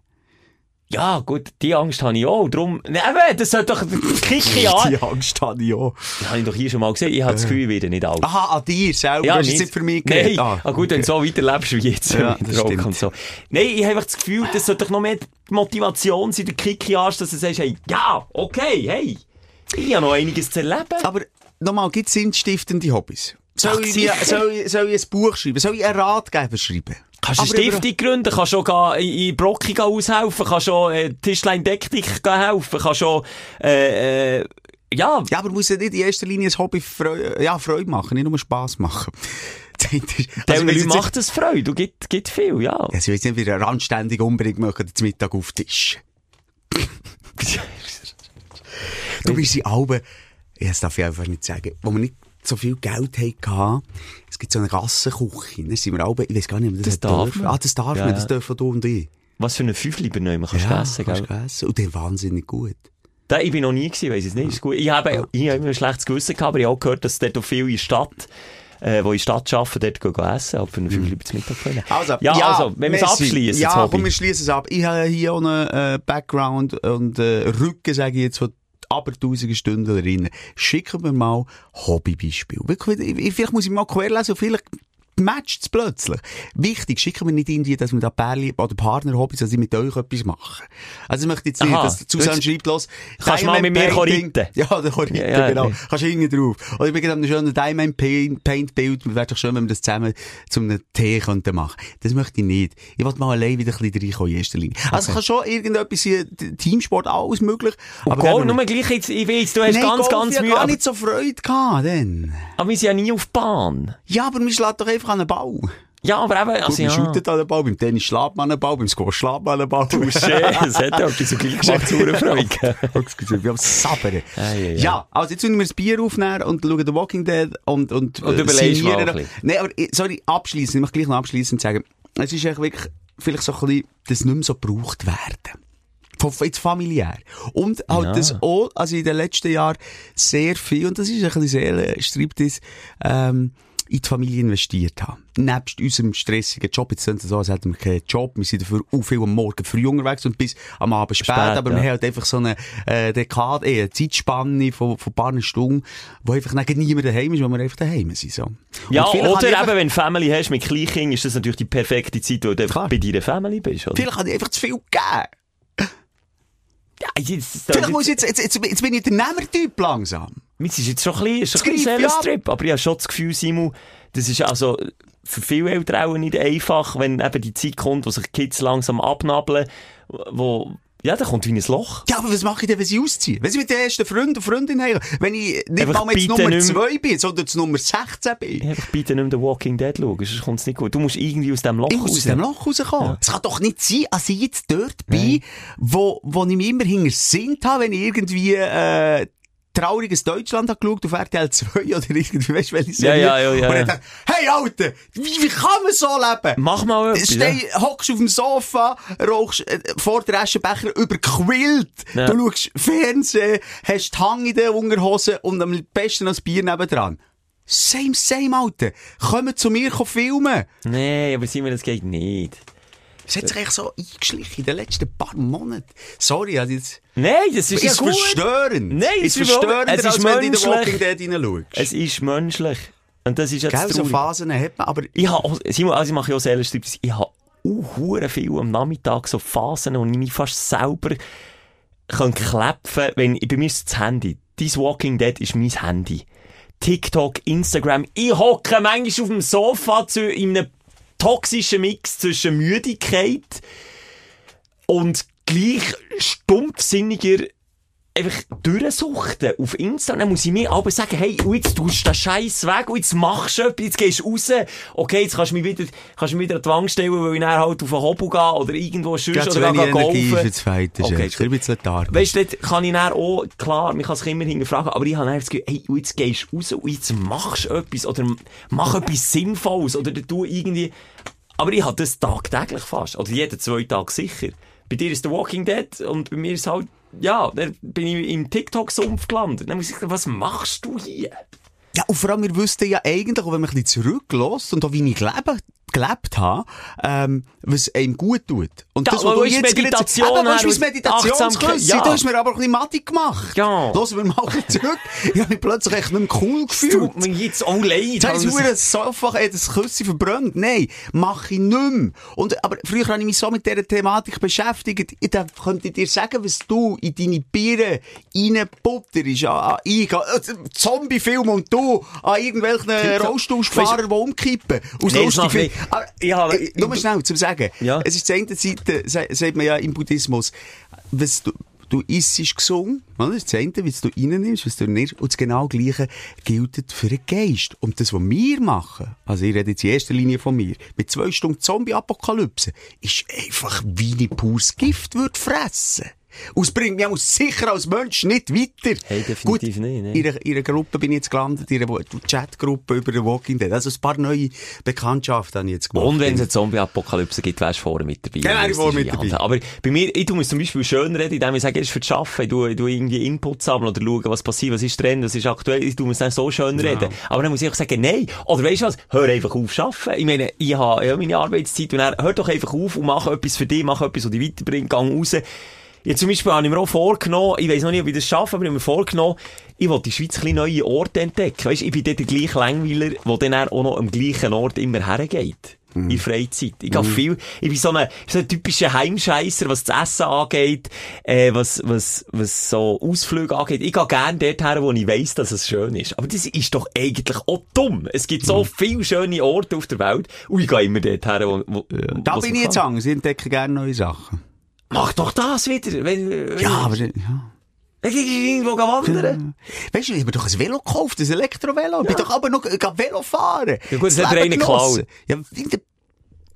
[SPEAKER 4] Ja, gut, die Angst habe ich auch. Drum, ne, eben, das sollte doch Kicke an.
[SPEAKER 5] Die Angst habe ich auch.
[SPEAKER 4] Das habe ich doch hier schon mal gesehen. Ich habe das Gefühl, ich werde nicht alt.
[SPEAKER 5] Aha, an dir selber. du hast es nicht für mich geredet.
[SPEAKER 4] Nein, ah, gut, wenn du so weiterlebst wie jetzt.
[SPEAKER 5] Ja, das
[SPEAKER 4] Rock
[SPEAKER 5] stimmt.
[SPEAKER 4] und so. Nein, ich habe einfach das Gefühl, das sollte doch noch mehr die Motivation sein, der Kicke-Arsch, dass du sagst, hey, ja, okay, hey, ich habe noch einiges zu erleben.
[SPEAKER 5] Aber nochmal, gibt es sinnstiftende Hobbys? Soll ich, soll, ich, soll ich ein Buch schreiben? Soll ich einen Ratgeber schreiben?
[SPEAKER 4] Kannst du eine Stiftung gründen, kannst schon in Brocki aushelfen, kannst schon äh, Tischlein Deckdick helfen, kannst schon, äh, äh, ja,
[SPEAKER 5] Ja, aber muss ja nicht in erster Linie ein Hobby Freude, ja, Freude machen, nicht nur Spass machen.
[SPEAKER 4] Also, Leute macht das Freude, du gibt, gibt viel, ja.
[SPEAKER 5] Ja, sie weiss nicht, wie eine randständige Umbringung machen zum Mittag auf den Tisch. Du bist in Alben, ja, das darf ich einfach nicht sagen, wo wir nicht so viel Geld hatten, es gibt so eine Gassenküche, da sind wir Alben, ich weiß gar nicht, ob das,
[SPEAKER 4] Das darf man.
[SPEAKER 5] Ah, das darf
[SPEAKER 4] Ja.
[SPEAKER 5] man, das dürfen du und ich.
[SPEAKER 4] Was für eine Fünfli benehmen kannst du essen, gell?
[SPEAKER 5] kannst du essen. Und der wahnsinnig gut.
[SPEAKER 4] Da, ich bin noch nie gewesen, weiss ich nicht. Ist gut. Ich habe, ich habe immer ein schlechtes Gewissen gehabt, aber ich habe auch gehört, dass dort auch viele in der Stadt, äh, die in der Stadt arbeiten, dort gehen essen, aber für eine Fünfli zum Mittag können.
[SPEAKER 5] Also,
[SPEAKER 4] ja, also, wenn wir es abschließen,
[SPEAKER 5] Ja, komm, wir schließen es ab. Ich habe hier auch einen äh, Background und äh, Rücken, sage ich jetzt, von aber tausende Stündlerinnen. Schicken wir mal Hobbybeispiel. Wirklich, ich- ich- vielleicht muss ich mal querlesen vielleicht matcht es plötzlich. Wichtig, schicken wir nicht irgendwie, dass wir da Pärli oder Partner-Hobbys, dass ich mit euch etwas mache. Also ich möchte jetzt nicht, dass Susanne
[SPEAKER 4] Du-
[SPEAKER 5] schreibt, los,
[SPEAKER 4] Kannst mal mit mir ritten.
[SPEAKER 5] Ja, kann ritten,
[SPEAKER 4] Ja, ja,
[SPEAKER 5] genau.
[SPEAKER 4] nee.
[SPEAKER 5] Kannst du hinten drauf. Oder ich bin gerade schönen Diamond Paint, Paint Bild. Wäre doch schön, wenn wir das zusammen zu einem Tee könnten machen. Das möchte ich nicht. Ich wollte mal allein wieder ein bisschen reinkommen in erster Linie. Also, es kann schon irgendetwas hier, Teamsport, alles möglich.
[SPEAKER 4] Und
[SPEAKER 5] dann-
[SPEAKER 4] Goal, nur gleich jetzt, ich weiß, du hast
[SPEAKER 5] Nein,
[SPEAKER 4] ganz,
[SPEAKER 5] Golf,
[SPEAKER 4] ganz
[SPEAKER 5] ich
[SPEAKER 4] Mühe,
[SPEAKER 5] gar
[SPEAKER 4] aber,
[SPEAKER 5] nicht so Freude gehabt, denn.
[SPEAKER 4] aber wir sind ja nie auf Bahn.
[SPEAKER 5] Ja, aber man schlägt doch einfach an den Ball.
[SPEAKER 4] Ja, aber eben, also, ja.
[SPEAKER 5] shootet an den Ball, beim Tennis schlägt man an den Ball, beim Squash schlägt man an den Ball.
[SPEAKER 4] Touché, das hat ja etwas so gleich gemacht, zu Freude.
[SPEAKER 5] Excuse, wir haben Sabbern.
[SPEAKER 4] Ah, ja,
[SPEAKER 5] also jetzt müssen wir das Bier aufnehmen und schauen The Walking Dead und, und,
[SPEAKER 4] Und überlegst mal ein bisschen.
[SPEAKER 5] Nein, aber, ich- sorry, abschließend, ich möchte gleich noch abschließend sagen, es ist eigentlich wirklich, vielleicht so ein bisschen, das nicht mehr so gebraucht werden. Von, jetzt familiär. Und halt
[SPEAKER 4] Ja.
[SPEAKER 5] das auch, also in den letzten Jahren sehr viel, und das ist ein bisschen Seelenstreibtis, ähm, in die Familie investiert haben. Nebst unserem stressigen Job, jetzt sind es so, als hätten wir keinen Job, wir sind dafür auch viel am Morgen früh unterwegs und bis am Abend spät,
[SPEAKER 4] Spät,
[SPEAKER 5] aber wir
[SPEAKER 4] ja.
[SPEAKER 5] haben halt einfach so eine äh, Dekade, eh, eine Zeitspanne von, von ein paar Stunden, wo einfach nicht niemand daheim ist, wo wir einfach daheim sind. So.
[SPEAKER 4] Ja,
[SPEAKER 5] habe
[SPEAKER 4] oder eben,
[SPEAKER 5] einfach-
[SPEAKER 4] wenn du Family hast mit Kleinkindern, ist das natürlich die perfekte Zeit, wo du einfach
[SPEAKER 5] Klar.
[SPEAKER 4] bei deiner Family bist, oder?
[SPEAKER 5] Vielleicht habe ich einfach zu viel gegeben.
[SPEAKER 4] Ja, jetzt,
[SPEAKER 5] Vielleicht muss jetzt, jetzt, jetzt, jetzt bin ich der Nehmertyp langsam.
[SPEAKER 4] Jetzt ist jetzt schon ein bisschen, schon ein bisschen
[SPEAKER 5] ja
[SPEAKER 4] Seelenstrip, aber ich habe schon das Gefühl, Simon, das ist also für viele Eltern auch nicht einfach, wenn eben die Zeit kommt, wo sich die Kids langsam abnabeln, wo, ja, da kommt wie ein Loch.
[SPEAKER 5] Ja, aber was mache ich denn, wenn sie ausziehen? Wenn sie mit der ersten Freund und Freundin haben? Wenn ich nicht
[SPEAKER 4] Einfach
[SPEAKER 5] mal jetzt Nummer
[SPEAKER 4] nicht mehr-
[SPEAKER 5] 2 bin, sondern zu Nummer 16 bin.
[SPEAKER 4] Einfach bitte nicht The Walking Dead schauen, sonst kommt es nicht gut. Du musst irgendwie aus dem Loch
[SPEAKER 5] Ich muss aus dem Loch rauskommen. Es kann doch nicht sein, dass ich jetzt dort bin, wo, wo ich mich immer hinter Sinn habe, wenn ich irgendwie, äh, trauriges Deutschland habe geschaut auf RTL 2 oder irgendwie, weißt du, welche
[SPEAKER 4] Ja,
[SPEAKER 5] Serie?
[SPEAKER 4] ja, ja, ja,
[SPEAKER 5] Und
[SPEAKER 4] ja.
[SPEAKER 5] dann dachte ich, hey Alter, wie, wie kann man so leben?
[SPEAKER 4] Mach mal etwas. ja.
[SPEAKER 5] Steh, hockst auf dem Sofa, rauchst äh, vor der Aschenbecher überquillt.
[SPEAKER 4] Ja.
[SPEAKER 5] Du schaust Fernsehen, hast die Hang in den Unterhosen und am besten noch das Bier nebendran. Same, same, Alter. Kommen zu mir kommen filmen.
[SPEAKER 4] Nee, aber Simon, das geht nicht.
[SPEAKER 5] Es hat sich eigentlich so eingeschlichen in den letzten paar Monaten. Sorry, also jetzt...
[SPEAKER 4] Nein, das ist, ja gut.
[SPEAKER 5] verstörend.
[SPEAKER 4] Nein, es ist
[SPEAKER 5] verstörender,
[SPEAKER 4] es ist
[SPEAKER 5] als wenn du in den
[SPEAKER 4] menschlich.
[SPEAKER 5] Walking Dead hineinschaust.
[SPEAKER 4] Es ist menschlich. Und das ist jetzt
[SPEAKER 5] Gell, so. Phasen hat man, aber...
[SPEAKER 4] Ich habe, auch- Simon, also ich mache ja auch Seelenstriptease. Ich habe auch viel am Nachmittag so Phasen, wo ich mich fast selber kann klepfen, wenn, bei mir ist das Handy. Dein Walking Dead ist mein Handy. TikTok, Instagram. Ich hocke manchmal auf dem Sofa zu, in einem toxischen Mix zwischen Müdigkeit und gleich stumpfsinniger einfach durchsuchten auf Insta. Und dann muss ich mir aber sagen, hey, jetzt tust du den Scheiß weg jetzt machst du etwas, jetzt gehst du raus. Okay, jetzt kannst du mich wieder, kannst du mich wieder an die Wand stellen, weil ich dann halt auf den Hobel gehe oder irgendwo sonst
[SPEAKER 5] Geht so
[SPEAKER 4] oder gehe golfen.
[SPEAKER 5] für das Fighten.
[SPEAKER 4] Okay, ist
[SPEAKER 5] ein bisschen lethargisch.
[SPEAKER 4] Weißt du, dort kann ich dann auch, klar, man kann sich immer hinterfragen, aber ich habe dann das Gefühl, hey, jetzt gehst du raus und jetzt machst du etwas oder mach etwas Sinnvolles oder du irgendwie, aber ich habe das tagtäglich fast, oder jeden zwei Tage sicher. Bei dir ist der Walking Dead und bei mir ist halt, ja, dann bin ich im TikTok-Sumpf gelandet. Dann muss ich sagen, was machst du hier?
[SPEAKER 5] Ja, und vor allem, wir wüssten ja eigentlich, auch wenn man ein bisschen zurücklässt und auch wie ich lebe, gelebt habe, ähm, was einem gut tut. Und
[SPEAKER 4] Ja,
[SPEAKER 5] das, was du
[SPEAKER 4] ist
[SPEAKER 5] jetzt
[SPEAKER 4] Meditation
[SPEAKER 5] gerade... Eben, weißt du,
[SPEAKER 4] her
[SPEAKER 5] mein
[SPEAKER 4] und
[SPEAKER 5] Meditationskurs,
[SPEAKER 4] Achtsamkeit?
[SPEAKER 5] ja.
[SPEAKER 4] Ja.
[SPEAKER 5] du hast mir aber auch ein bisschen Mathe gemacht.
[SPEAKER 4] Ja.
[SPEAKER 5] Lassen wir mal ein zurück. Ich habe mich plötzlich echt nicht mehr cool gefühlt.
[SPEAKER 4] Tut mir jetzt auch leid.
[SPEAKER 5] Jetzt habe ich
[SPEAKER 4] Also-
[SPEAKER 5] das Sofa, äh, das Küssi verbrannt. Nein, mache ich nicht mehr. Und, aber früher habe ich mich so mit dieser Thematik beschäftigt. Ich da könnte ich dir sagen, was du in deine Biere reinbutterst. An, an, ich, äh, Zombie-Film und du an irgendwelchen Rollstuhlfahrern, die umkippen. Aus
[SPEAKER 4] Nee,
[SPEAKER 5] Lustig-
[SPEAKER 4] Ich habe-
[SPEAKER 5] äh, Nur mal schnell zum Sagen.
[SPEAKER 4] Ja.
[SPEAKER 5] Es ist die eine Seite, sa- sagt man ja im Buddhismus, was du, du isst, ist gesungen. oder? Das ist das eine, was du reinnimmst, was du nicht. Und das genau Gleiche gilt für den Geist. Und das, was wir machen, also ich rede jetzt in erster Linie von mir, mit zwei Stunden Zombie-Apokalypse, ist einfach wie ein pures Gift würde fressen. Und es bringt mich auch sicher als Mensch nicht weiter.
[SPEAKER 4] Hey, definitiv
[SPEAKER 5] Gut,
[SPEAKER 4] nicht, ne?
[SPEAKER 5] In einer, in einer Gruppe bin ich jetzt gelandet, in einer Chatgruppe über den Walking Dead. Also ein paar neue Bekanntschaften habe ich jetzt gemacht.
[SPEAKER 4] Und wenn es eine Zombie-Apokalypse gibt, wärst du vorne mit dabei.
[SPEAKER 5] Dann wäre ich vorne mit dabei.
[SPEAKER 4] Aber bei mir, ich tu mir zum Beispiel schön reden, indem ich sage, es ist für das Arbeiten. Ich tu, ich tu irgendwie Inputs sammeln oder schauen, was passiert, was ist Trend, was ist aktuell. Ich tu mir es dann so schön reden. Aber dann muss ich auch sagen, nein. Oder weißt du was? Hör einfach auf zu arbeiten. Ich meine, ich habe ja meine Arbeitszeit und dann, hör doch einfach auf und mach etwas für dich, mach etwas, was dich weiterbringt, gang raus. Jetzt zum Beispiel habe ich mir auch vorgenommen, ich weiss noch nicht, ob ich das schaffe, aber ich habe mir vorgenommen, ich will in der Schweiz ein bisschen neue Orte entdecken. Weißt, ich bin dort der gleiche Langweiler, der dann auch noch am gleichen Ort immer hergeht. In der Freizeit. Ich gehe viel, ich bin so ein, so ein typischer Heimscheisser, was das Essen angeht, äh, was, was, was so Ausflüge angeht. Ich gehe gerne dort her, wo ich weiss, dass es schön ist. Aber das ist doch eigentlich auch dumm. Es gibt so viele schöne Orte auf der Welt und ich gehe immer dort her, wo, wo
[SPEAKER 5] Da
[SPEAKER 4] wo's
[SPEAKER 5] bin ich jetzt
[SPEAKER 4] gefällt.
[SPEAKER 5] anders. Ich entdecke gerne neue Sachen.
[SPEAKER 4] Mach doch das wieder, wenn, wenn
[SPEAKER 5] Ja, aber, ja.
[SPEAKER 4] Dann geh ich irgendwo wandern.
[SPEAKER 5] Weißt du, ich habe doch ein Velo gekauft, ein Elektrovelo. Ich bin doch aber noch Velo fahren.
[SPEAKER 4] Ja gut, das
[SPEAKER 5] Das
[SPEAKER 4] hat einer
[SPEAKER 5] genossen.
[SPEAKER 4] geklaut.
[SPEAKER 5] Ja, irgendein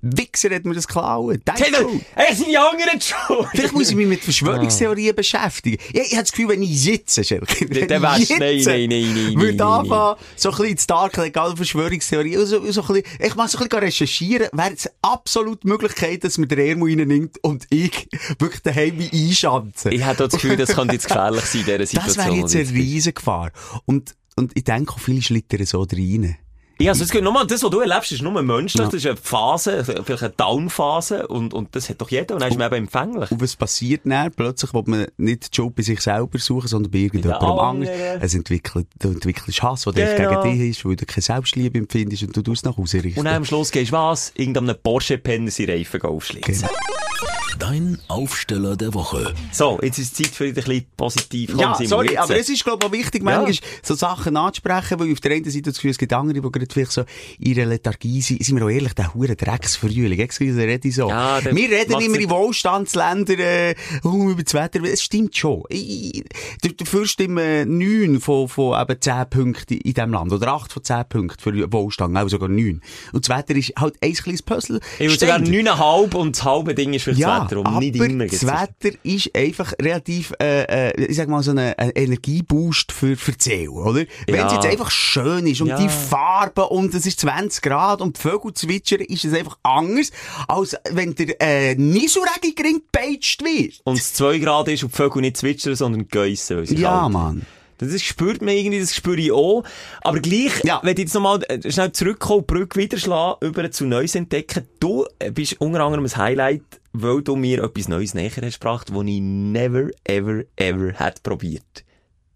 [SPEAKER 5] Wichser hat mir das geklaut. Schon.
[SPEAKER 4] er sind die anderen schuld.
[SPEAKER 5] Vielleicht muss ich mich mit Verschwörungstheorien beschäftigen. Ja, ich habe das Gefühl, wenn ich sitze, Schelke, wenn
[SPEAKER 4] dann
[SPEAKER 5] ich
[SPEAKER 4] wärst-
[SPEAKER 5] jetzt
[SPEAKER 4] nein, nein, nein, nein,
[SPEAKER 5] würde anfangen, so ein bisschen ins Dark, egal Verschwörungstheorien, so, so ein bisschen, ich mal so ein bisschen recherchieren, wäre es absolut die Möglichkeit, dass mir der Ermo reinnimmt und ich wirklich daheim einschanze.
[SPEAKER 4] Ich habe das Gefühl, das könnte jetzt gefährlich sein, in dieser
[SPEAKER 5] Das
[SPEAKER 4] Situation.
[SPEAKER 5] wäre jetzt eine
[SPEAKER 4] du
[SPEAKER 5] riesen Gefahr. Und, und ich denke auch, viele schlittern so rein.
[SPEAKER 4] Ja, also, es nochmal, das, was du erlebst, ist nur menschlich. Das ist eine Phase, vielleicht eine Down-Phase. Und, und das hat doch jeder. Und dann ist man eben empfänglich.
[SPEAKER 5] Und was passiert dann? Plötzlich will man nicht die Schuld bei sich selber suchen, sondern bei irgendjemandem
[SPEAKER 4] den anderen.
[SPEAKER 5] Es entwickelt, du entwickelst Hass, der
[SPEAKER 4] Genau.
[SPEAKER 5] gegen dich ist, weil du keine Selbstliebe empfindest und du tust nach Hause richten.
[SPEAKER 4] Und dann am Schluss gehst du was? Irgendeinem Porsche-Penner seine Reifen aufschlitzen.
[SPEAKER 5] Genau.
[SPEAKER 3] Dein Aufsteller der Woche.
[SPEAKER 4] So, jetzt ist Zeit für wieder ein bisschen positiv. Komm,
[SPEAKER 5] Ja,
[SPEAKER 4] Simon,
[SPEAKER 5] sorry,
[SPEAKER 4] jetzt.
[SPEAKER 5] aber es ist, glaube ich, auch wichtig, manchmal so Sachen anzusprechen, weil auf der einen Seite das Gefühl, es gibt andere, die gerade vielleicht so in ihrer Lethargie sind. Sind wir auch ehrlich, der hure Drecksfrühling. Excuse, rede ich so.
[SPEAKER 4] Ja, der
[SPEAKER 5] wir reden immer in Wohlstandsländern, äh, uh, über das Wetter. Es stimmt schon. Ich, der, der Fürst immer neun von, von eben zehn Punkten in diesem Land. Oder acht von zehn Punkten für Wohlstand. Auch sogar neun. Und das Wetter ist halt ein kleines Puzzle.
[SPEAKER 4] Ich würde sogar
[SPEAKER 5] Stein.
[SPEAKER 4] 9,5 und das halbe Ding ist für
[SPEAKER 5] Ja,
[SPEAKER 4] Wetter, und
[SPEAKER 5] aber
[SPEAKER 4] nicht immer.
[SPEAKER 5] das Wetter ist einfach relativ, äh, äh, ich sag mal, so ein Energieboost für, für Seele, oder? Wenn
[SPEAKER 4] Ja.
[SPEAKER 5] es jetzt einfach schön ist und
[SPEAKER 4] Ja.
[SPEAKER 5] die Farben und es ist 20 Grad und die Vögel zwitschern, ist es einfach anders, als wenn der äh, Nieselregen gering gepeitscht wird.
[SPEAKER 4] Und es 2 Grad ist und die Vögel nicht zwitschern, sondern geissen.
[SPEAKER 5] Ja,
[SPEAKER 4] kalt
[SPEAKER 5] Mann.
[SPEAKER 4] Das spürt man irgendwie, das spüre ich auch. Aber gleich,
[SPEAKER 5] Ja.
[SPEAKER 4] wenn ich jetzt nochmal äh, schnell zurückkomme, Brücke wieder schlagen, über zu Neues entdecken. Du äh, bist unter anderem ein Highlight, weil du mir etwas Neues näher hast gebracht, das ich never, ever, ever hätte probiert.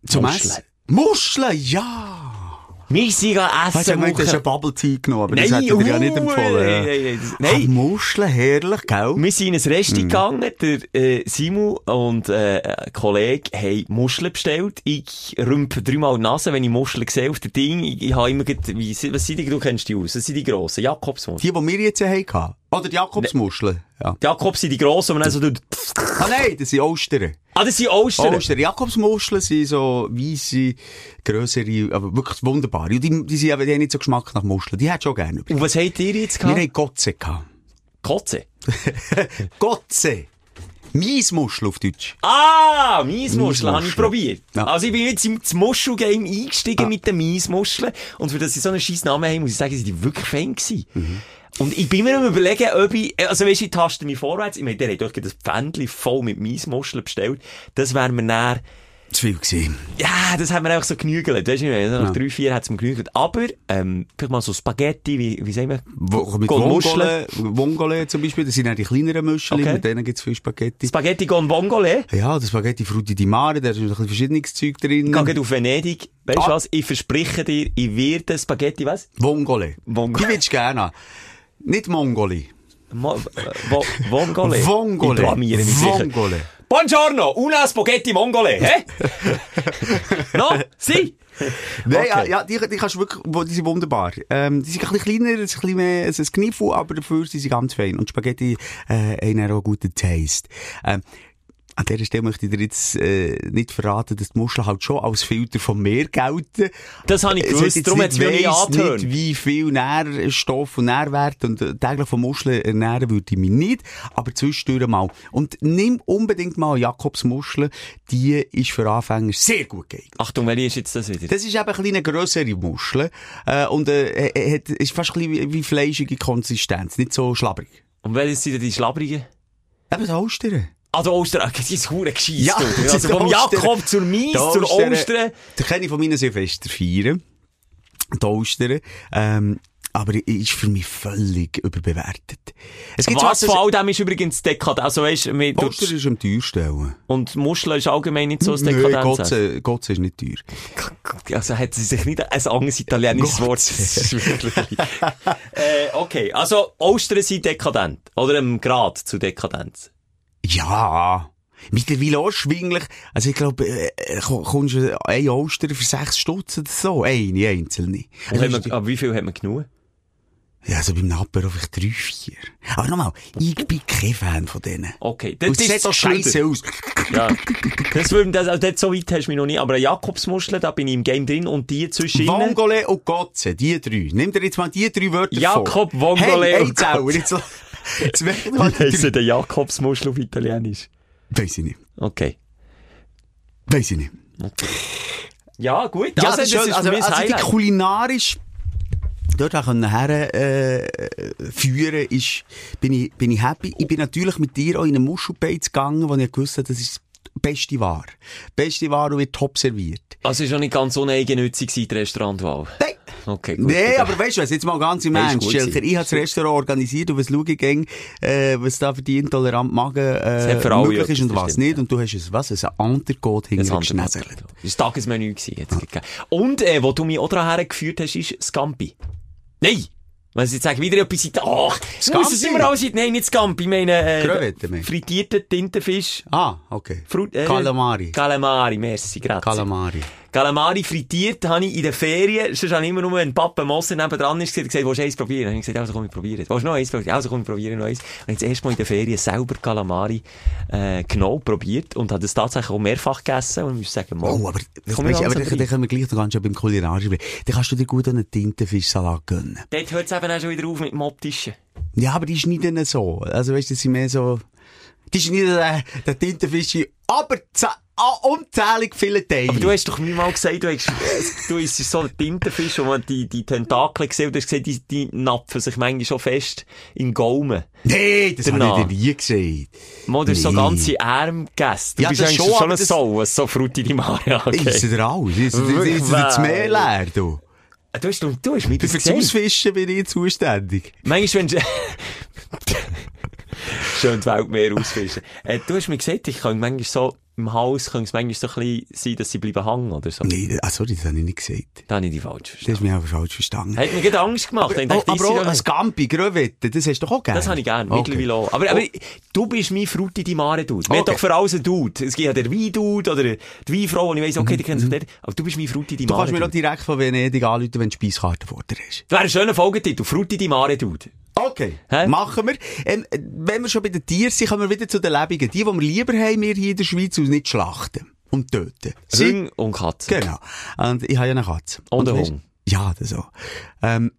[SPEAKER 5] Zum
[SPEAKER 4] Muscheln.
[SPEAKER 5] Muscheln, ja!
[SPEAKER 4] Wir sind gegangen essen.
[SPEAKER 5] Weißt du, ich hast
[SPEAKER 4] Woche-
[SPEAKER 5] ein Bubble Tea genommen, aber das
[SPEAKER 4] Nein,
[SPEAKER 5] hätte ich dir ja nicht empfohlen.
[SPEAKER 4] nein,
[SPEAKER 5] ja.
[SPEAKER 4] nein, nein, das-
[SPEAKER 5] Ach,
[SPEAKER 4] nein.
[SPEAKER 5] Muscheln, herrlich, gell?
[SPEAKER 4] Wir sind in ein Resti gegangen, der äh, Simu und äh, ein Kollege haben Muscheln bestellt. Ich rümpfe dreimal die Nase, wenn ich Muscheln sehe auf dem Ding. Ich, ich habe immer gedacht, was sind die, du kennst die aus? Was sind die grossen? Jakobsmuscheln.
[SPEAKER 5] Die, die wir jetzt hatten. Oder die Jakobsmuscheln. Ja.
[SPEAKER 4] Die Jakobs sind die grossen, und dann so,
[SPEAKER 5] Ah nein, das sind Austern.
[SPEAKER 4] ah, das sind Ostern.
[SPEAKER 5] Austern. Jakobsmuscheln sind so weisse, grössere, aber wirklich wunderbare. Und die, die, sind, die haben nicht so Geschmack nach Muscheln. Die hätte ich schon gerne.
[SPEAKER 4] Und was habt ihr jetzt
[SPEAKER 5] Wir
[SPEAKER 4] gehabt?
[SPEAKER 5] haben Gotze gehabt.
[SPEAKER 4] Kotze.
[SPEAKER 5] Gotze! Miesmuschel auf Deutsch.
[SPEAKER 4] Ah, Miesmuscheln habe ich probiert.
[SPEAKER 5] Ja.
[SPEAKER 4] Also ich bin jetzt ins Muschelgame eingestiegen mit den Miesmuscheln. Und für das sie so einen scheiß Namen haben, muss ich sagen, sind die wirklich fein gewesen.
[SPEAKER 5] Mhm.
[SPEAKER 4] Und ich bin mir am überlegen, ob ich, also weisst du, ich taste mich vorwärts. Ich meine, der hat doch das Pfändchen voll mit Miesmuscheln bestellt. Das wäre mir näher,
[SPEAKER 5] Zu viel gewesen.
[SPEAKER 4] ja, das haben wir einfach so genügelt. Weisst du, also nach
[SPEAKER 5] Ja.
[SPEAKER 4] drei, vier hat es mir genügelt. Aber, ähm, vielleicht mal so Spaghetti, wie, wie sagen wir?
[SPEAKER 5] Wo, mit Vongole, Vongole zum Beispiel, das sind auch die kleineren Muscheln,
[SPEAKER 4] Okay.
[SPEAKER 5] mit denen gibt es viel Spaghetti.
[SPEAKER 4] Spaghetti con vongole.
[SPEAKER 5] Ja, das Spaghetti Frutti di Mare, da ist ein bisschen verschiedenes Zeug drin.
[SPEAKER 4] Ich gehe auf Venedig. Weißt du
[SPEAKER 5] Ah.
[SPEAKER 4] was? Ich verspreche dir, ich werde Spaghetti, was?
[SPEAKER 5] Vongole.
[SPEAKER 4] Vongole.
[SPEAKER 5] Die willst du gerne haben. Nicht Mongoli.
[SPEAKER 4] Mo, äh. Ich blamiere mich sicher.
[SPEAKER 5] Vongole.
[SPEAKER 4] Buongiorno, una spaghetti mongole, hä? no? Si?
[SPEAKER 5] Nein,
[SPEAKER 4] Okay.
[SPEAKER 5] ja, die, die kannst wirklich, wo- die sind wunderbar. Ähm, die sind ein bisschen kleiner, ein bisschen mehr, es ist ein Kniffel, aber dafür sind sie ganz fein. Und Spaghetti, äh, haben auch einen guten Taste. Ähm, an dieser Stelle möchte ich dir jetzt, äh, nicht verraten, dass die Muscheln halt schon als Filter vom Meer gelten.
[SPEAKER 4] Das habe ich gewusst, darum hat es auch nicht angehört.
[SPEAKER 5] nicht, wie viel Nährstoff und Nährwert und äh, täglich von Muscheln ernähren würde ich mich nicht, aber zwischendurch mal. Und nimm unbedingt mal Jakobsmuscheln, die ist für Anfänger sehr gut geeignet.
[SPEAKER 4] Achtung, welche ist jetzt das wieder?
[SPEAKER 5] Das ist eben ein eine grössere Muschel. Äh, und äh, äh, hat, ist fast ein bisschen wie, fleischige Konsistenz. Nicht so schlabrig.
[SPEAKER 4] Und welche sind denn die schlabbrigen?
[SPEAKER 5] Eben die Austern.
[SPEAKER 4] Die Ostern, die ist hure gescheiss.
[SPEAKER 5] Ja, das
[SPEAKER 4] also vom
[SPEAKER 5] Ostern.
[SPEAKER 4] Jakob zur Mies, zur
[SPEAKER 5] Ostern.
[SPEAKER 4] Ostern.
[SPEAKER 5] Da kenne ich von meinen Silvester feiern. Die Austern. Ähm, aber ist für mich völlig überbewertet. Es gibt
[SPEAKER 4] Was von all dem ist übrigens dekadent. Also weißt mit-
[SPEAKER 5] Austern ist am teuersten.
[SPEAKER 4] und Muscheln ist allgemein nicht so ein
[SPEAKER 5] Nein,
[SPEAKER 4] Dekadenz.
[SPEAKER 5] Gotze, Gotze ist nicht teuer.
[SPEAKER 4] Also hat sie sich nicht ein anderes italienisches. Wort. Das ist wirklich- äh, okay, also Ostern sind dekadent. Oder im Grad zu Dekadenz.
[SPEAKER 5] Ja. Mittlerweile auch schwinglich. Also ich glaube, äh, äh, komm- kommst du ein Oster für sechs Stutz oder so? Eine, einzelne. Also
[SPEAKER 4] man, aber wie viel hat man genug?
[SPEAKER 5] Ja, also beim Napper vielleicht drei, vier. Aber nochmal, ich bin kein Fan von denen.
[SPEAKER 4] Okay, ist
[SPEAKER 5] sieht so scheiße aus.
[SPEAKER 4] Ja. Das würde, das, also dort so weit hast du mich noch nicht. Aber eine Jakobsmuschel, da bin ich im Game drin und die zwischen.
[SPEAKER 5] Vongole und Gotze, die drei. Nimm dir jetzt mal die drei Wörter
[SPEAKER 4] Jakob,
[SPEAKER 5] vor.
[SPEAKER 4] Vongole
[SPEAKER 5] hey,
[SPEAKER 4] und. Gotze. Wie heisst der Jakobsmuschel auf Italienisch?
[SPEAKER 5] Weiss ich nicht.
[SPEAKER 4] Okay.
[SPEAKER 5] Weiss ich nicht.
[SPEAKER 4] Ja, gut.
[SPEAKER 5] Ja,
[SPEAKER 4] also,
[SPEAKER 5] das ist schön. Also, also die kulinarisch dort auch können her, äh, führen, ist, bin ich, bin ich happy. Ich bin natürlich mit dir auch in eine Muschelbeiz gegangen, wo ich gewusst habe, das ist die beste Ware. Die beste Ware und wird top serviert.
[SPEAKER 4] Also, ist auch nicht ganz uneigennützig die Restaurantwahl.
[SPEAKER 5] Nein.
[SPEAKER 4] Okay, gut.
[SPEAKER 5] Nee, aber weißt du was, jetzt mal ganz im Ernst, Schelker, ich habe das Restaurant organisiert und was schaue ich gäng, äh, was da für die intolerant Magen äh, möglich ist und was
[SPEAKER 4] stimmt,
[SPEAKER 5] nicht.
[SPEAKER 4] ja.
[SPEAKER 5] Und du hast es, was, ein Antergot
[SPEAKER 4] Das
[SPEAKER 5] hinter
[SPEAKER 4] andere
[SPEAKER 5] geschnäselt.
[SPEAKER 4] Das war das Tagesmenü jetzt. Und, äh, wo du mich auch daran hergeführt hast, ist Scampi. Nein! Wenn sie jetzt sagen, wieder etwas in Ach,
[SPEAKER 5] Scampi?
[SPEAKER 4] muss immer alles Nein, nicht Scampi, ich meine, äh, frittierten Tintenfisch.
[SPEAKER 5] Ah, okay.
[SPEAKER 4] Frut, äh,
[SPEAKER 5] Calamari.
[SPEAKER 4] Calamari, merci, grazie.
[SPEAKER 5] Calamari.
[SPEAKER 4] Calamari frittiert habe ich in den Ferien, sonst habe ich immer nur, wenn Papa Moser nebendran ist, gesagt, willst du eins probieren? Dann habe ich gesagt, also komm, ich probiere es. Willst du noch eins probieren? Also komm, ich probiere noch eins. Und jetzt erst mal in den Ferien selber Calamari, äh, genau probiert und habe das tatsächlich auch mehrfach gegessen und ich muss sagen, mal,
[SPEAKER 5] Oh, aber,
[SPEAKER 4] komm
[SPEAKER 5] weißt, aber dann, können wir gleich noch ganz schön beim Kulinarischen bleiben. Dann kannst du dir gut einen Tintenfischsalat gönnen.
[SPEAKER 4] Dort hört es eben auch schon wieder auf mit dem Optischen.
[SPEAKER 5] Ja, aber die schneiden nicht so. Also weißt du, das sind mehr so, Die ist nicht der, der Tintenfisch, aber unzählig viele Teile.
[SPEAKER 4] Aber du hast doch mir mal gesagt, du hast, du isst so ein Tintenfisch, wo man die, die Tentakel gesehen und du hast gesehen, die, die napfen sich manchmal schon fest in den Gaumen.
[SPEAKER 5] nee, das habe ich dir nie gesehen.
[SPEAKER 4] Mal, du hast so
[SPEAKER 5] Nee.
[SPEAKER 4] ganze Arme gegessen. Du
[SPEAKER 5] Ja,
[SPEAKER 4] bist
[SPEAKER 5] das
[SPEAKER 4] eigentlich
[SPEAKER 5] schon,
[SPEAKER 4] schon ein was so Frutti di Mare angeht.
[SPEAKER 5] Ist er alles? Ist er das Meer leer, du?
[SPEAKER 4] Du hast, du, du hast mir
[SPEAKER 5] Für
[SPEAKER 4] das.
[SPEAKER 5] Ausfischen bin ich zuständig.
[SPEAKER 4] Manchmal, wenn Schön die Welt mehr ausfischen. Äh, du hast mir gesagt, ich kann manchmal so, im Haus kann es manchmal so ein bisschen sein, dass sie bleiben hängen oder so.
[SPEAKER 5] Nee, ah, sorry, das habe ich nicht gesagt.
[SPEAKER 4] Da habe ich die falsch
[SPEAKER 5] Das
[SPEAKER 4] verstanden.
[SPEAKER 5] hast mich einfach falsch verstanden.
[SPEAKER 4] Hat mir gerade Angst gemacht.
[SPEAKER 5] Oh,
[SPEAKER 4] dachte,
[SPEAKER 5] aber
[SPEAKER 4] die
[SPEAKER 5] auch ein Gampi, Gröwette, das hast du doch auch gerne.
[SPEAKER 4] das habe ich gerne,
[SPEAKER 5] Okay.
[SPEAKER 4] mittlerweile auch. Aber, aber du bist mein Frutti di Mare Dude. Wir
[SPEAKER 5] Okay.
[SPEAKER 4] doch für alles einen Dude. Es gibt ja den Wein-Dude oder die Weinfrau, und ich weiss, okay, die kennen sich dort. Aber du bist mein Frutti di
[SPEAKER 5] Mhm, Du
[SPEAKER 4] Mare
[SPEAKER 5] kannst mir
[SPEAKER 4] Dude.
[SPEAKER 5] direkt von Venedig anrufen, wenn du Speiskarte vor dir hast.
[SPEAKER 4] Das wäre ein schöner Folgetitel. Frutti di Mare Dude.
[SPEAKER 5] Okay.
[SPEAKER 4] Hä?
[SPEAKER 5] Machen wir. Ähm, wenn wir schon bei den Tieren sind, kommen wir wieder zu den Lebenden. Die, die wir lieber haben, wir hier in der Schweiz, und nicht schlachten und töten.
[SPEAKER 4] Hüng und Katze.
[SPEAKER 5] Genau. Und ich habe ja eine Katze.
[SPEAKER 4] Und einen
[SPEAKER 5] weisst-
[SPEAKER 4] Hund.
[SPEAKER 5] Ja, das auch. Ähm,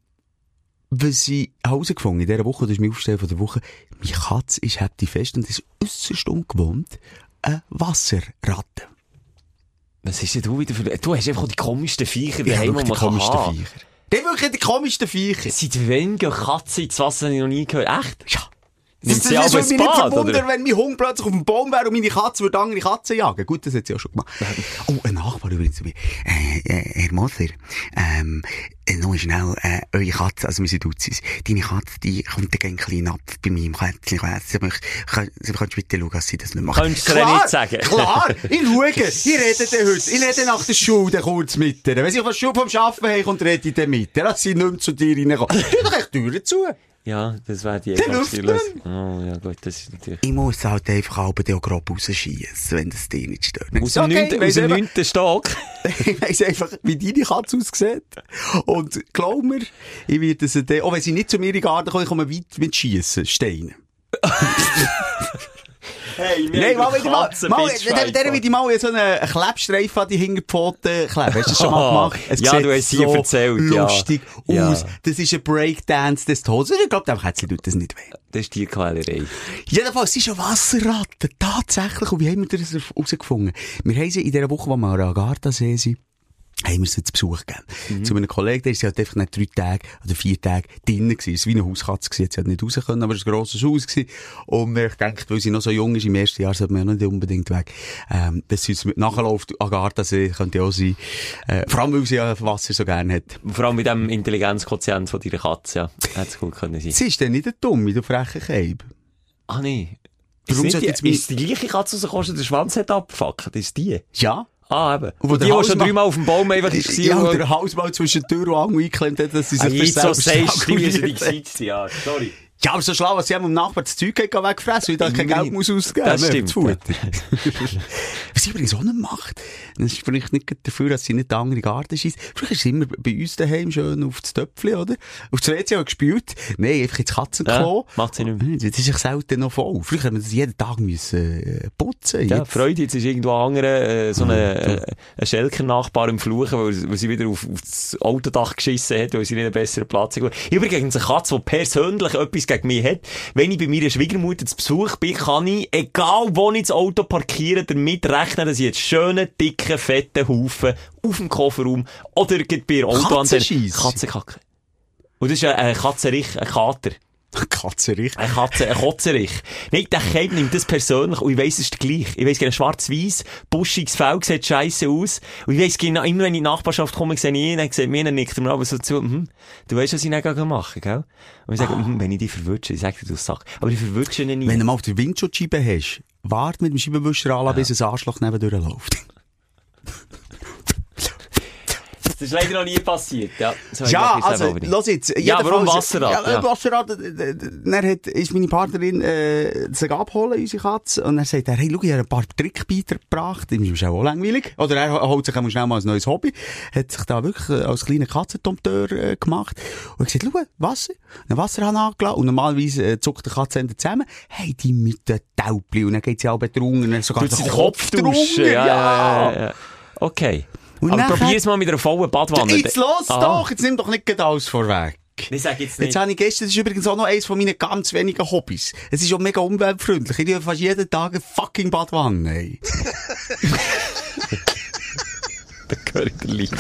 [SPEAKER 5] was ich herausgefunden in dieser Woche, das ist mein Aufstellen von der Woche, meine Katze ist heftig fest und ist äußerst ungewohnt, eine Wasserratte.
[SPEAKER 4] Was ist denn du wieder für... Du hast einfach die komischsten Viecher daheim, die
[SPEAKER 5] die
[SPEAKER 4] man
[SPEAKER 5] komischsten
[SPEAKER 4] kann haben.
[SPEAKER 5] Viecher. Die wirklich die komischsten Viecher.
[SPEAKER 4] Seit wann gehen Katzen ins Wasser, habe ich noch nie gehört. Echt?
[SPEAKER 5] Ja.
[SPEAKER 4] Nimmt
[SPEAKER 5] das
[SPEAKER 4] sie
[SPEAKER 5] das würde
[SPEAKER 4] ein
[SPEAKER 5] mich nicht verwundern,
[SPEAKER 4] oder?
[SPEAKER 5] wenn mein Hund plötzlich auf dem Baum wäre und meine Katze würde andere Katzen jagen. Gut, das hat sie auch schon gemacht. Oh, ein Nachbar übrigens. Äh, äh, Herr Moser, ähm, äh, noch schnell, äh, eure Katze, also wir Duzis, deine Katze, die kommt dann ein kleinen ab bei meinem Kätzchen. Sie möchte- kann- Sie kannst bitte schauen, dass sie das nicht macht.
[SPEAKER 4] Könntest du ihr nicht sagen?
[SPEAKER 5] Klar, ich schaue. Ich rede dann heute. Ich rede nach der Schule dann kurz mit ihr. Wenn sie von der Schule vom Arbeiten heimkommt, rede ich dann mit ihr. Dass sie nicht mehr zu dir reinkommt. Tu doch echt die Türen zu.
[SPEAKER 4] Ja, das wäre die. Lösung. Oh, ja gut, das ist natürlich...
[SPEAKER 5] Ich muss halt einfach halb den auch grob rausschießen, wenn das dir nicht stört.
[SPEAKER 4] Aus dem,
[SPEAKER 5] Okay,
[SPEAKER 4] neunten, aus
[SPEAKER 5] weiss
[SPEAKER 4] dem
[SPEAKER 5] einfach-
[SPEAKER 4] neunten Stock.
[SPEAKER 5] Ich weiss einfach, wie deine Katze aussieht. Und glaub mir, ich werde sie dann, auch wenn sie nicht zu mir in den Garten kommen, ich komme weit mit Schiessen, Steine.
[SPEAKER 4] Hey, wir
[SPEAKER 5] Nein, mal wieder mal, mal, der, der ich mal so einen Klebstreifen an die Hinterpfoten kleben. Hast du das schon mal gemacht? Es
[SPEAKER 4] Oh. Ja, du hast hier
[SPEAKER 5] so
[SPEAKER 4] erzählt, ja.
[SPEAKER 5] lustig
[SPEAKER 4] Ja.
[SPEAKER 5] aus. Das ist ein Breakdance des Todes. Ich glaube, dem Kätzchen tut das nicht weh.
[SPEAKER 4] Das ist Tierquälerei.
[SPEAKER 5] Jedenfalls, sie ist eine Wasserratte. Tatsächlich. Und wie haben wir das herausgefunden? Wir haben sie in dieser Woche, wo wir an Agartha See sind, haben wir sie zu Besuch gegeben. Zu einem Kollegen, der ist halt einfach nicht drei Tage oder vier Tage drinnen gewesen. Es war wie eine Hauskatze gewesen. Sie hat nicht raus können, aber es war ein grosses Haus gewesen. Und ich dachte, weil sie noch so jung ist, im ersten Jahr sollte man ja nicht unbedingt weg. Ähm, dass sie uns mit nachläuft, Agartha See, könnte auch sein. Äh, vor allem, weil sie ja Wasser so gerne hat.
[SPEAKER 4] Vor allem mit dem Intelligenzquotient von deiner Katze, ja. Hätte es gut können sein.
[SPEAKER 5] Sie ist dann nicht eine Dumme, du freche Keib.
[SPEAKER 4] Ah, nee. Ist,
[SPEAKER 5] Warum sollte
[SPEAKER 4] die,
[SPEAKER 5] jetzt
[SPEAKER 4] ist die gleiche Katze rausgekommen, den Schwanz hat abgefuckt? Das ist die?
[SPEAKER 5] Ja.
[SPEAKER 4] Ah, eben.
[SPEAKER 5] Und
[SPEAKER 4] die, die schon dreimal auf dem Baum einfach ist
[SPEAKER 5] Ja, und- der Hals mal zwischen Tür und Angel eingeklemmt hat, dass sie
[SPEAKER 4] Ah,
[SPEAKER 5] sich
[SPEAKER 4] jetzt so sagst, die müssen die sein, ja. Sorry.
[SPEAKER 5] Ja, aber so schlau, als sie am Nachbar das Zeug hat, wegfressen, weil da kein. Geld muss ausgeben
[SPEAKER 4] Das stimmt,
[SPEAKER 5] sie übrigens auch nicht macht, das ist vielleicht nicht dafür, dass sie nicht den anderen Garten schießt. Vielleicht ist sie immer bei uns daheim schön auf das Töpfchen, oder? Auf das WC auch gespielt. Nein, einfach ins Katzenklo.
[SPEAKER 4] Ja, macht sie nicht mehr.
[SPEAKER 5] Das ist sich selten noch voll. Früher hätte man das jeden Tag müssen, äh, putzen.
[SPEAKER 4] Ja,
[SPEAKER 5] Jetzt-
[SPEAKER 4] Freude, jetzt ist irgendwo ein anderer, äh, so ein, äh, ein Schelker-Nachbar im Fluchen, weil, weil sie wieder auf, auf das Autodach geschissen hat, weil sie nicht einen besseren Platz hat. Übrigens, eine Katze, die persönlich etwas gegen mich hat, wenn ich bei meiner Schwiegermutter zu Besuch bin, kann ich, egal wo ich das Auto parkiere, damit rechnen, dass ich jetzt schönen, dicken, fetten Haufen auf dem Kofferraum oder bei der.
[SPEAKER 5] Katzenscheisse?
[SPEAKER 4] Katzenkacke. Und das ist ein, ein Katzenrich, ein Kater.
[SPEAKER 5] Katze richtig.
[SPEAKER 4] Eine Katze, ein Kotzerich. Nein, der Keib nimmt das persönlich und ich weiss, es ist gleich. Ich weiss genau, schwarz-weiss, buschiges Fell sieht scheiße aus. Und ich weiss genau, immer wenn ich in die Nachbarschaft komme, sehe ich ihn, dann sieht mir, dann nickt er mir aber so zu, hm, du weißt, was ich dann gleich machen, gell? Und ich sage, hm, wenn ich dich verwünsche, ich sage dir, du Sack. Aber ich verwünsche ihn nie.
[SPEAKER 5] Wenn du mal auf der Windschutzscheibe hast, wart mit dem Scheibenwischer an, bis ein Arschloch neben durchläuft.
[SPEAKER 4] Das ist leider noch nie passiert, ja.
[SPEAKER 5] Ja, also, los jetzt.
[SPEAKER 4] Ja, warum Wasserrad?
[SPEAKER 5] Ja,
[SPEAKER 4] Ja.
[SPEAKER 5] Wasserrad, dann hat, ist meine Partnerin, äh, sich abholen, unsere Katze, und er sagt er, hey, schau, ich habe ein paar Trickbeiter gebracht, ihm ist auch langweilig. Oder er holt sich einmal schnell mal ein neues Hobby, hat sich da wirklich äh, als kleiner Katzentompteur äh, gemacht. Und ich gesagt, schau, Wasser, einen Wasserhahn angelassen, und normalerweise äh, zuckt der Katzenende zusammen, hey, die mit den Taubli, und dann geht sie auch dann sogar
[SPEAKER 4] den Kopf duschen, ja, ja, ja, ja. Okay.
[SPEAKER 5] Und
[SPEAKER 4] Aber
[SPEAKER 5] nachher-
[SPEAKER 4] probier es mal mit einer vollen Badwanne.
[SPEAKER 5] Jetzt los
[SPEAKER 4] Ah.
[SPEAKER 5] doch, jetzt nimm doch nicht alles vorweg.
[SPEAKER 4] Ich sag jetzt nicht.
[SPEAKER 5] Jetzt habe ich gestern, das ist übrigens auch noch eines von meinen ganz wenigen Hobbys. Es ist auch mega umweltfreundlich. Ich nehme fast jeden Tag eine fucking Badwanne,
[SPEAKER 4] gehört der Liebe.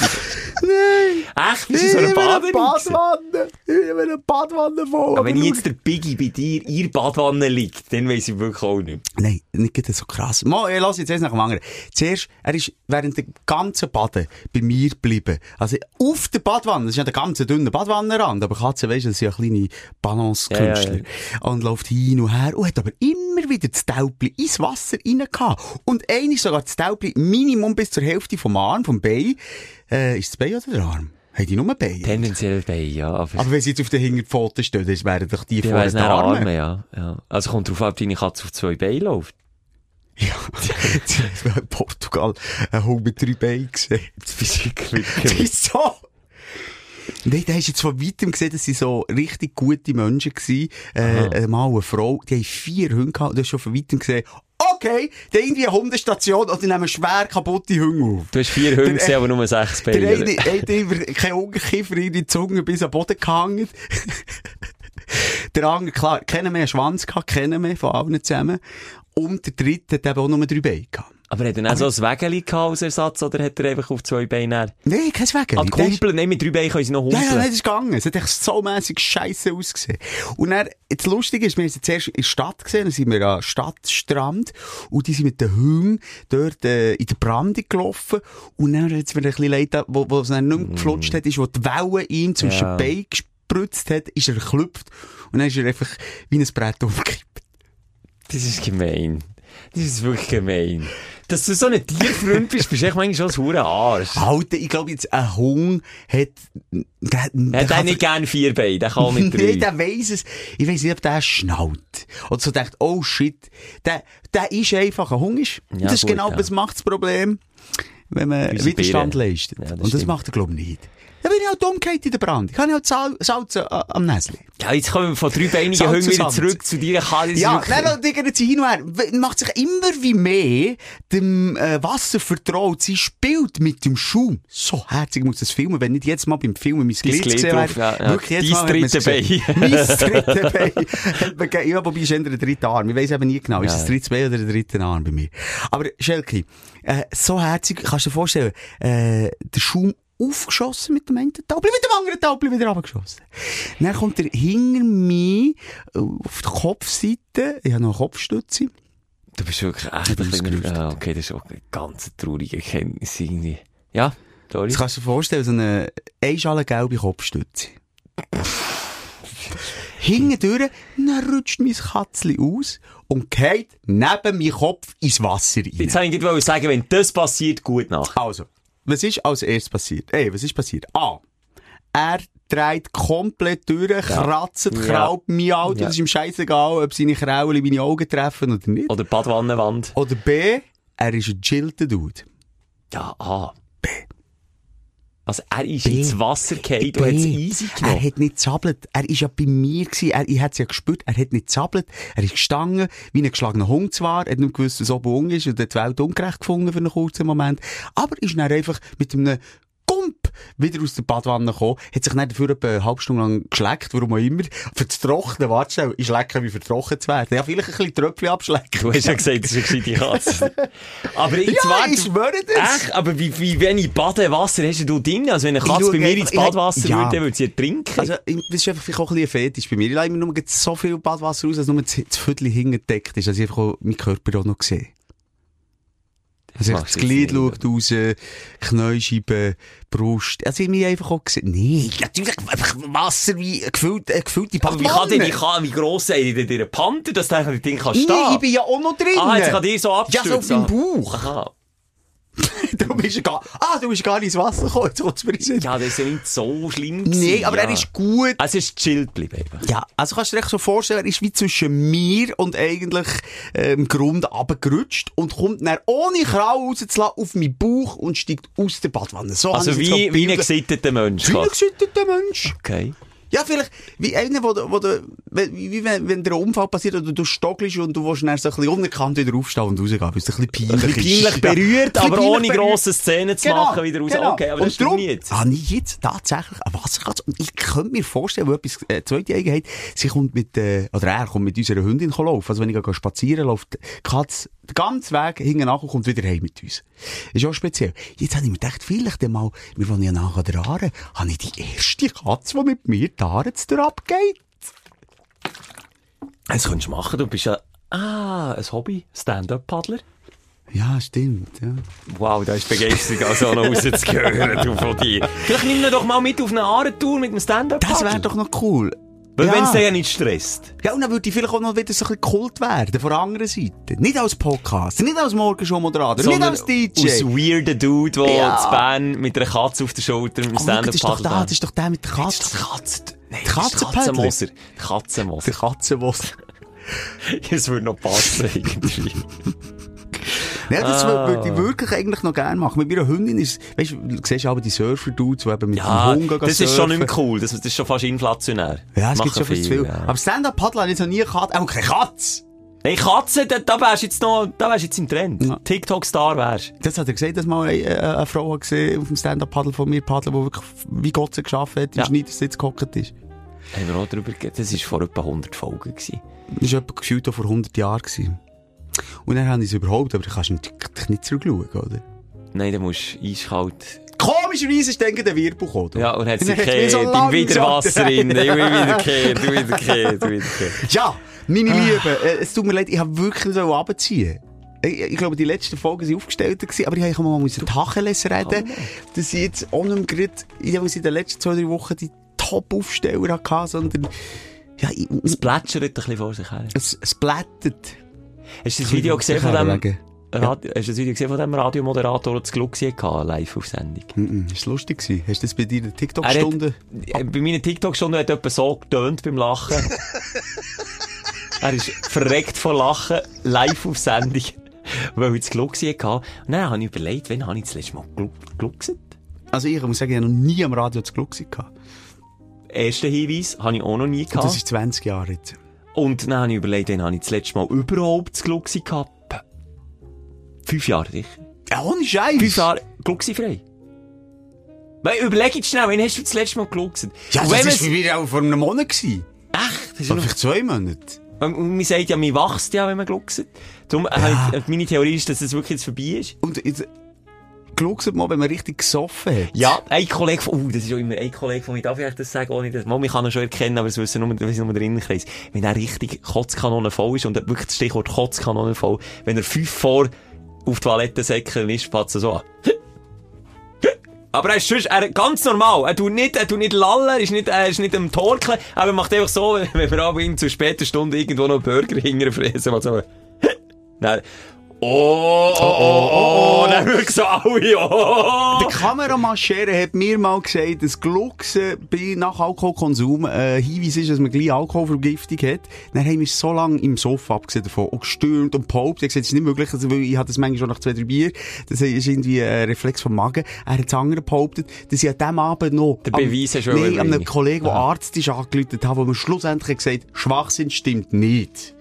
[SPEAKER 5] Nein!
[SPEAKER 4] Echt? Bist du so eine?
[SPEAKER 5] Badwanne! Ich nehme eine Badwanne voll.
[SPEAKER 4] Aber wenn jetzt der Biggie bei dir in der Badwanne liegt, dann weiss ich wirklich auch nicht.
[SPEAKER 5] Nein, nicht so krass. Mal, ich lasse jetzt erst nach dem anderen. Zuerst, er ist während der ganzen Baden bei mir geblieben. Also, auf der Badwanne, das ist ja der ganze dünne Badwannenrand, aber Katze, weisst du, das sind ja kleine Balancekünstler.
[SPEAKER 4] Ja, ja,
[SPEAKER 5] Und läuft hin und her und hat aber immer wieder das Taubli ins Wasser rein gehabt. Und einmal sogar das Taubli Minimum bis zur Hälfte vom Arm, vom Bein. Äh, ist das Bein oder der Arm? Haben die nur Beine?
[SPEAKER 4] Tendenziell bei, ja. Aber,
[SPEAKER 5] Aber wenn sie jetzt auf den Hinterpfoten stehen, dann wären doch die
[SPEAKER 4] die
[SPEAKER 5] vorne die Arme.
[SPEAKER 4] Arme, ja. ja. Also kommt drauf ob deine Katze auf zwei Beinen läuft.
[SPEAKER 5] Ja, habe in Portugal einen Hund mit drei Beinen gesehen.
[SPEAKER 4] Das bist du wirklich.
[SPEAKER 5] Wieso? Nein, da hast jetzt von weitem gesehen, dass sie so richtig gute Menschen waren. Äh, ein Mann und eine Frau, die haben vier Hunde gehabt. Du hast schon von weitem gesehen, okay, haben irgendwie eine Hundestation und die nehmen schwer kaputte Hunde auf.
[SPEAKER 4] Du hast vier Hunde
[SPEAKER 5] Der-
[SPEAKER 4] gesehen, aber nur sechs
[SPEAKER 5] Der
[SPEAKER 4] Beine.
[SPEAKER 5] eine hat immer kein Ungekiffer in die Zunge bis am Boden gehangen. der andere, klar, kennen wir einen Schwanz gehabt, kennen wir von allen zusammen. Und der dritte hat eben auch nur drei Beine gehabt.
[SPEAKER 4] Aber hat er dann auch so ein Wägeli als Ersatz, oder hat er einfach auf zwei Beinen?
[SPEAKER 5] Nein, kein Wegen.
[SPEAKER 4] Ah, die Kumpel, nein, mit drei Beinen können sie noch
[SPEAKER 5] Ja,
[SPEAKER 4] humpeln.
[SPEAKER 5] ja, nein, das ist gegangen. Es hat echt so mässig scheiße ausgesehen. Und dann, das Lustige ist, wir sie zuerst in der Stadt gesehen, dann sind wir am Stadtstrand, und die sind mit den Hunden dort, äh, in der Brandung gelaufen, und dann hat es mir ein bisschen leid, wo, wo es dann nicht mehr geflutscht hat, ist, wo die Welle ihm zwischen
[SPEAKER 4] Ja.
[SPEAKER 5] den Beinen gespritzt hat, ist er geklüpft, und dann ist er einfach wie ein Brett umgekippt.
[SPEAKER 4] Das ist gemein. Das ist wirklich gemein. Dass du so ein Tierfreund bist, bist du echt manchmal schon ein verdammter Arsch.
[SPEAKER 5] Alter, ich glaube jetzt, ein Hund hat, der, hat- der
[SPEAKER 4] Er hat nicht gerne vier Beine, der kann mit
[SPEAKER 5] Nee,
[SPEAKER 4] drei.
[SPEAKER 5] der weiss es. Ich weiss nicht, ob der schnallt. Oder so denkt, oh shit, der, der ist einfach ein Hund. ist. Und
[SPEAKER 4] Ja,
[SPEAKER 5] das ist
[SPEAKER 4] gut,
[SPEAKER 5] genau,
[SPEAKER 4] ja.
[SPEAKER 5] was macht das Problem, wenn man Widerstand leistet.
[SPEAKER 4] Ja, das
[SPEAKER 5] Und das
[SPEAKER 4] stimmt.
[SPEAKER 5] macht er, glaube ich, nicht. Da bin ich auch dumm gehalten in der Brand. Ich habe ja auch Sal Salz äh, am Näsli.
[SPEAKER 4] Ja, jetzt kommen wir von dreibeinigen
[SPEAKER 5] Salz
[SPEAKER 4] Hunden wieder zurück zu dir. Kann
[SPEAKER 5] Ja, nein, dann diggen sie hin und her. Macht sich immer wie mehr dem äh, Wasser vertraut. Sie spielt mit dem Schaum. So herzig muss das filmen. Wenn nicht jetzt mal beim Filmen mein Glied gesehen
[SPEAKER 4] drauf,
[SPEAKER 5] wäre.
[SPEAKER 4] ja, ja.
[SPEAKER 5] Wirklich jetzt
[SPEAKER 4] Dein dritte. Bein.
[SPEAKER 5] Mein dritte Bein. Ja, wobei ist der dritte Arm. Ich weiss eben nie genau. Ist
[SPEAKER 4] Ja.
[SPEAKER 5] es das dritte Bein oder der dritte Arm bei mir? Aber Schelke, äh, so herzig, kannst du dir vorstellen, äh, der Schaum aufgeschossen mit dem einen Taubli, mit dem anderen Taubli wieder abgeschossen. Dann kommt er hinter mir äh, auf der Kopfseite, ich habe noch eine Kopfstütze,
[SPEAKER 4] Du bist wirklich echt ein bisschen... Ja, okay, das ist auch eine ganz traurige Erkenntnis irgendwie. Ja, sorry.
[SPEAKER 5] Jetzt kannst du dir vorstellen, so eine einschale-gelbe Kopfstütze. Hinten durch, dann rutscht mein Katzli aus und geht neben meinem Kopf ins Wasser rein.
[SPEAKER 4] Jetzt wollte ich sagen, wenn das passiert, gut nach.
[SPEAKER 5] Also, was ist als erstes passiert? Ey, was ist passiert? A. Er dreht komplett durch, kratzt,
[SPEAKER 4] Ja.
[SPEAKER 5] kraubt, miaut,
[SPEAKER 4] Ja.
[SPEAKER 5] und es ist ihm scheißegal, ob seine Krauli meine Augen treffen oder nicht.
[SPEAKER 4] Oder Badwannenwand.
[SPEAKER 5] Oder B. Er ist ein chillter Dude.
[SPEAKER 4] Ja, A. B. Also er ist
[SPEAKER 5] B.
[SPEAKER 4] ins Wasser gefallen und hat es easy
[SPEAKER 5] Er
[SPEAKER 4] genommen.
[SPEAKER 5] hat nicht zappelt. Er ist ja bei mir gewesen. Er, ich hat's ja gespürt. Er hat nicht zappelt. Er ist gestanden, wie ein geschlagener Hund zwar. Er hat nicht gewusst, was oben unten ist und hat die Welt ungerecht gefunden für einen kurzen Moment. Aber ist dann einfach mit einem Gump wieder aus der Badwanne gekommen, hat sich dann dafür etwa eine halbe Stunde lang geschleckt, warum auch immer. Für das Trocknen, warte schnell, ich schlecke wie für trocken zu werden. Ja, vielleicht ein bisschen Tröpfchen abschlecken.
[SPEAKER 4] Du hast ja gesagt, das ist eine gescheite Katze. aber jetzt
[SPEAKER 5] Ja,
[SPEAKER 4] warte.
[SPEAKER 5] ich schwöre das.
[SPEAKER 4] Echt? Aber wie, wie wenig Badewasser hast du drin? Also wenn eine Katze bei mir ins Badwasser
[SPEAKER 5] ja.
[SPEAKER 4] würde, dann würde sie ertrinken.
[SPEAKER 5] Also, ich- das ist einfach vielleicht auch ein bisschen ein Fetisch bei mir. Ich lasse mir nur so viel Badwasser raus, dass nur das Viertel hingedeckt ist, dass ich einfach auch meinen Körper auch noch sehe. Also, das
[SPEAKER 4] du
[SPEAKER 5] Glied schaut raus, Knäuscheibe, Brust. Also, ich mich einfach auch gesehen. Nee, natürlich einfach Wasser wie gefüllte, eine gefüllte
[SPEAKER 4] aber wie kann denn, kann, wie gross sei denn der Panther, dass der das Ding kann stehen?
[SPEAKER 5] Nee, ich bin ja auch noch drin.
[SPEAKER 4] Ah, jetzt kann dir so
[SPEAKER 5] Ja,
[SPEAKER 4] abstürzen.
[SPEAKER 5] so auf meinem Bauch.
[SPEAKER 4] Aha.
[SPEAKER 5] du bist gar, ah, du bist gar nicht ins Wasser gekommen. Jetzt kommt's mir.
[SPEAKER 4] Ja, das ist ja nicht so schlimm
[SPEAKER 5] Nee,
[SPEAKER 4] gewesen,
[SPEAKER 5] aber
[SPEAKER 4] ja.
[SPEAKER 5] er ist gut.
[SPEAKER 4] Es ist chillt geblieben.
[SPEAKER 5] Ja, also kannst du dir echt so vorstellen, er ist wie zwischen mir und eigentlich äh, im Grund runtergerutscht und kommt dann ohne Krau rauszulassen auf meinen Bauch und steigt aus der Badwanne. So
[SPEAKER 4] Also wie, wie ein gesitteter Mensch.
[SPEAKER 5] Wie ein gesitteter Mensch.
[SPEAKER 4] Okay.
[SPEAKER 5] Ja, vielleicht, wie einer, wo, wo wie, wie wenn, wenn ein Unfall passiert oder du stockelst und du willst dann so ein bisschen unerkannt wieder aufstehen und rausgehen, weil es ein bisschen
[SPEAKER 4] Ein
[SPEAKER 5] peinlich
[SPEAKER 4] bisschen peinlich berührt,
[SPEAKER 5] Ja. Ein
[SPEAKER 4] aber ohne grosse Szenen zu machen, wieder raus. Okay, aber das ist
[SPEAKER 5] und darum
[SPEAKER 4] du jetzt.
[SPEAKER 5] habe ich jetzt tatsächlich eine Wasserkatze. Und ich könnte mir vorstellen, wo etwas, äh, zweite Eigenheit, sie kommt mit, äh, oder er kommt mit unserer Hündin laufen. Also wenn ich gehe spazieren, läuft die Katze den ganzen Weg hinten nach und kommt wieder heim mit uns. Ist auch speziell. Jetzt habe ich mir gedacht, vielleicht einmal, wir wollen ja nachher der Aare, habe ich die erste Katze, die mit mir die Aare abgeht.
[SPEAKER 4] Das könntest du machen, du bist ja, ah, ein Hobby, Stand-Up-Paddler.
[SPEAKER 5] Ja, stimmt, ja.
[SPEAKER 4] Wow, da ist Begeisterung also noch rauszuhören, du von dir. Vielleicht nimm ihn doch mal mit auf eine Arentour mit dem Stand-Up-Paddler.
[SPEAKER 5] Das wäre doch noch cool.
[SPEAKER 4] Weil
[SPEAKER 5] ja.
[SPEAKER 4] wenn es dich ja nicht stresst.
[SPEAKER 5] Ja, und dann würde ich vielleicht auch noch wieder so ein bisschen kult werden, von der anderen Seite. Nicht als Podcast, nicht als Morgenshow-Moderator, nicht als DJ.
[SPEAKER 4] Aus weirden Dude, der
[SPEAKER 5] Ja.
[SPEAKER 4] zu Bern mit einer Katze auf der Schulter dem
[SPEAKER 5] Oh, das ist doch
[SPEAKER 4] Stand-Up-Paddler
[SPEAKER 5] da, das ist doch der mit der
[SPEAKER 4] Das ist
[SPEAKER 5] Katze.
[SPEAKER 4] doch Katze. Nein,
[SPEAKER 5] Der
[SPEAKER 4] das. Katzenmoser. Katzenmoser.
[SPEAKER 5] Der Katzenboss.
[SPEAKER 4] Das würde noch passen, irgendwie.
[SPEAKER 5] Ja, das
[SPEAKER 4] Ah.
[SPEAKER 5] würde ich wirklich eigentlich noch gerne machen. Mit meiner Hündin ist, weißt du, du siehst aber die Surfer-Dudes, die eben mit
[SPEAKER 4] Ja,
[SPEAKER 5] dem Hund gehen
[SPEAKER 4] das ist schon nicht mehr cool. Das, das ist schon fast inflationär.
[SPEAKER 5] Ja, es gibt schon viel viel.
[SPEAKER 4] ja.
[SPEAKER 5] Aber Stand-Up-Paddler habe ich noch nie gehabt. Auch keine Katze.
[SPEAKER 4] Hey, Katze, da, da wärst jetzt noch, da wärst jetzt im Trend.
[SPEAKER 5] Ja.
[SPEAKER 4] TikTok-Star wärst.
[SPEAKER 5] Das hat er gesagt, dass mal eine, äh, eine Frau hat gesehen auf dem Stand-Up-Paddle von mir paddeln, die wirklich wie Gott sie geschafft hat, im
[SPEAKER 4] Ja.
[SPEAKER 5] Schneidersitz gehockt ist.
[SPEAKER 4] Haben wir auch drüber geredet. Das war vor etwa 100 Folgen. Gewesen.
[SPEAKER 5] Das war etwa gefühlt vor 100 Jahren. Gewesen. Und dann habe ich es überhaupt, aber du kannst natürlich nicht zurückschauen, oder?
[SPEAKER 4] Nein, da musst du eiskalt...
[SPEAKER 5] Komischerweise ist dann der Wirbel gekommen.
[SPEAKER 4] Ja, und hat
[SPEAKER 5] Dann mich
[SPEAKER 4] gekehrt,
[SPEAKER 5] so
[SPEAKER 4] im rein. Ich will wiederkehrt, wiederkehrt, wiederkehrt.
[SPEAKER 5] Ja, meine Lieben, äh, es tut mir leid, ich habe wirklich nicht so runterziehen. Ich, ich glaube, die letzten Folgen waren aufgestellt, aber ich habe mal mit Tacheles reden, dass ich jetzt auch nicht gerade, ich habe in den letzten zwei, drei Wochen die Top-Aufsteller hatte, sondern, ja, ich,
[SPEAKER 4] Es plätschert ein bisschen vor sich her.
[SPEAKER 5] es, es blättert.
[SPEAKER 4] Hast du das Video gesehen von dem...
[SPEAKER 5] Wegen-
[SPEAKER 4] Radio, hast du das Video gesehen von dem Radiomoderator, der das Glück hatte, live auf Sendung?
[SPEAKER 5] Mhm, ist lustig gewesen. Hast du das bei deiner
[SPEAKER 4] Er
[SPEAKER 5] TikTok-Stunde?
[SPEAKER 4] Äh, Bei meinen TikTok-Stunden hat jemand so getönt beim Lachen. er ist verreckt vor Lachen, live auf Sendung, weil ich das Glück hatte. Und dann habe ich überlegt, wann habe ich das letzte Mal Glück- Glück
[SPEAKER 5] Also ich muss sagen, ich habe noch nie am Radio das Glück gehabt.
[SPEAKER 4] Erster Hinweis habe ich auch noch nie
[SPEAKER 5] Und
[SPEAKER 4] gehabt.
[SPEAKER 5] das ist 20 Jahre jetzt.
[SPEAKER 4] Und dann habe ich überlegt, wann habe ich das letzte Mal überhaupt das Glück gehabt. Fünf Jahre sicher.
[SPEAKER 5] Ja, ohne Scheiß.
[SPEAKER 4] Fünf Jahre glucksifrei. Weil, überleg jetzt schnell, wann hast du das letzte Mal gluckset?
[SPEAKER 5] Ja, das war für mich auch vor einem Monat. Gewesen.
[SPEAKER 4] Echt? Das
[SPEAKER 5] vielleicht zwei Monate.
[SPEAKER 4] Und man sagt ja, man wächst ja, wenn man gluckset. Darum, ja. meine Theorie ist, dass es wirklich jetzt vorbei ist.
[SPEAKER 5] Und jetzt, Glückset mal, wenn man richtig gesoffen hat.
[SPEAKER 4] Ja, ein Kollege von, uh, das ist ja immer ein Kollege von mir, darf ich das sagen, ohne das, mal, ich kann ihn schon erkennen, aber es wissen nur, wissen nur der Innenkreis. Wenn er richtig Kotzkanone voll ist, und wirklich das Stichwort Kotzkanone voll, wenn er fünf vor auf die Toilettensäcke ist, passt er so an. Aber er ist sonst, er, ganz normal. Er tut nicht, er tut nicht lallen, ist nicht, er ist nicht am Torkeln, aber er macht einfach so, wenn wir aber zu später Stunde irgendwo noch einen Burger hinterher fräsen, mal so, Nein. Oh, oh, oh, oh, oh, dann wirklich so alle, oh.
[SPEAKER 5] Der Kameramann hat mir mal gesagt, dass Glucksen bei nach Alkoholkonsum ein Hinweis ist, dass man gleich Alkoholvergiftung hat. Dann haben wir so lange im Sofa abgesehen davon und gestürmt und behauptet. Er hat gesagt, das ist nicht möglich, also, weil ich hatte das manchmal schon nach zwei, drei Bier. Das ist irgendwie ein Reflex vom Magen. Er hat das andere behauptet, dass ich an dem Abend noch...
[SPEAKER 4] Den Beweis hast du
[SPEAKER 5] Nein, an einem. Kollegen, der. Arzt ist, angerufen hat, wo mir schlussendlich gesagt hat, Schwachsinn stimmt nicht.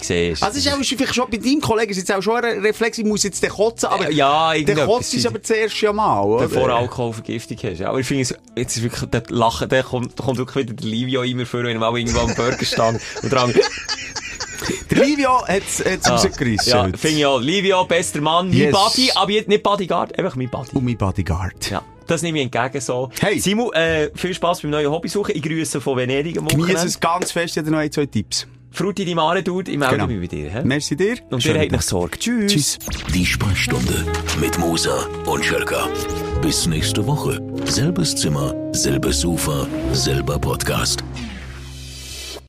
[SPEAKER 4] Siehst
[SPEAKER 5] Also, es ist auch vielleicht schon bei deinem Kollegen, ist jetzt auch schon ein Reflex, ich muss jetzt den kotzen, aber
[SPEAKER 4] ja,
[SPEAKER 5] der
[SPEAKER 4] irgendetwas.
[SPEAKER 5] Kotz ist aber zuerst ja mal, oder?
[SPEAKER 4] Bevor Alkoholvergiftung hast. Ja, aber ich finde jetzt ist wirklich, der Lachen, der kommt, kommt wirklich wieder der Livio immer vor, wenn er mal irgendwo am Burger stand. Und dran,
[SPEAKER 5] Der Livio hat es rausgerissen.
[SPEAKER 4] ja, finde ich auch. Livio, bester Mann, mein
[SPEAKER 5] Yes.
[SPEAKER 4] Buddy, aber jetzt nicht Bodyguard, einfach mein Buddy.
[SPEAKER 5] Und mein Bodyguard.
[SPEAKER 4] Ja. Das nehme ich entgegen so.
[SPEAKER 5] Hey.
[SPEAKER 4] Simon, äh, viel Spaß beim neuen Hobby suchen. Ich grüße von Venedig am
[SPEAKER 5] Genieße
[SPEAKER 4] Wochenende.
[SPEAKER 5] es ganz fest, ich habe noch ein, zwei Tipps.
[SPEAKER 4] Frutti di Mare, Dude, ich melde
[SPEAKER 5] Genau.
[SPEAKER 4] mich bei dir. He?
[SPEAKER 5] Merci dir.
[SPEAKER 4] Und
[SPEAKER 5] Schönen
[SPEAKER 4] ihr habt noch Sorge. Tschüss.
[SPEAKER 5] Tschüss.
[SPEAKER 3] Die Sprechstunde mit Musa und Schelka. Bis nächste Woche. Selbes Zimmer, selbes Sofa, selber Podcast.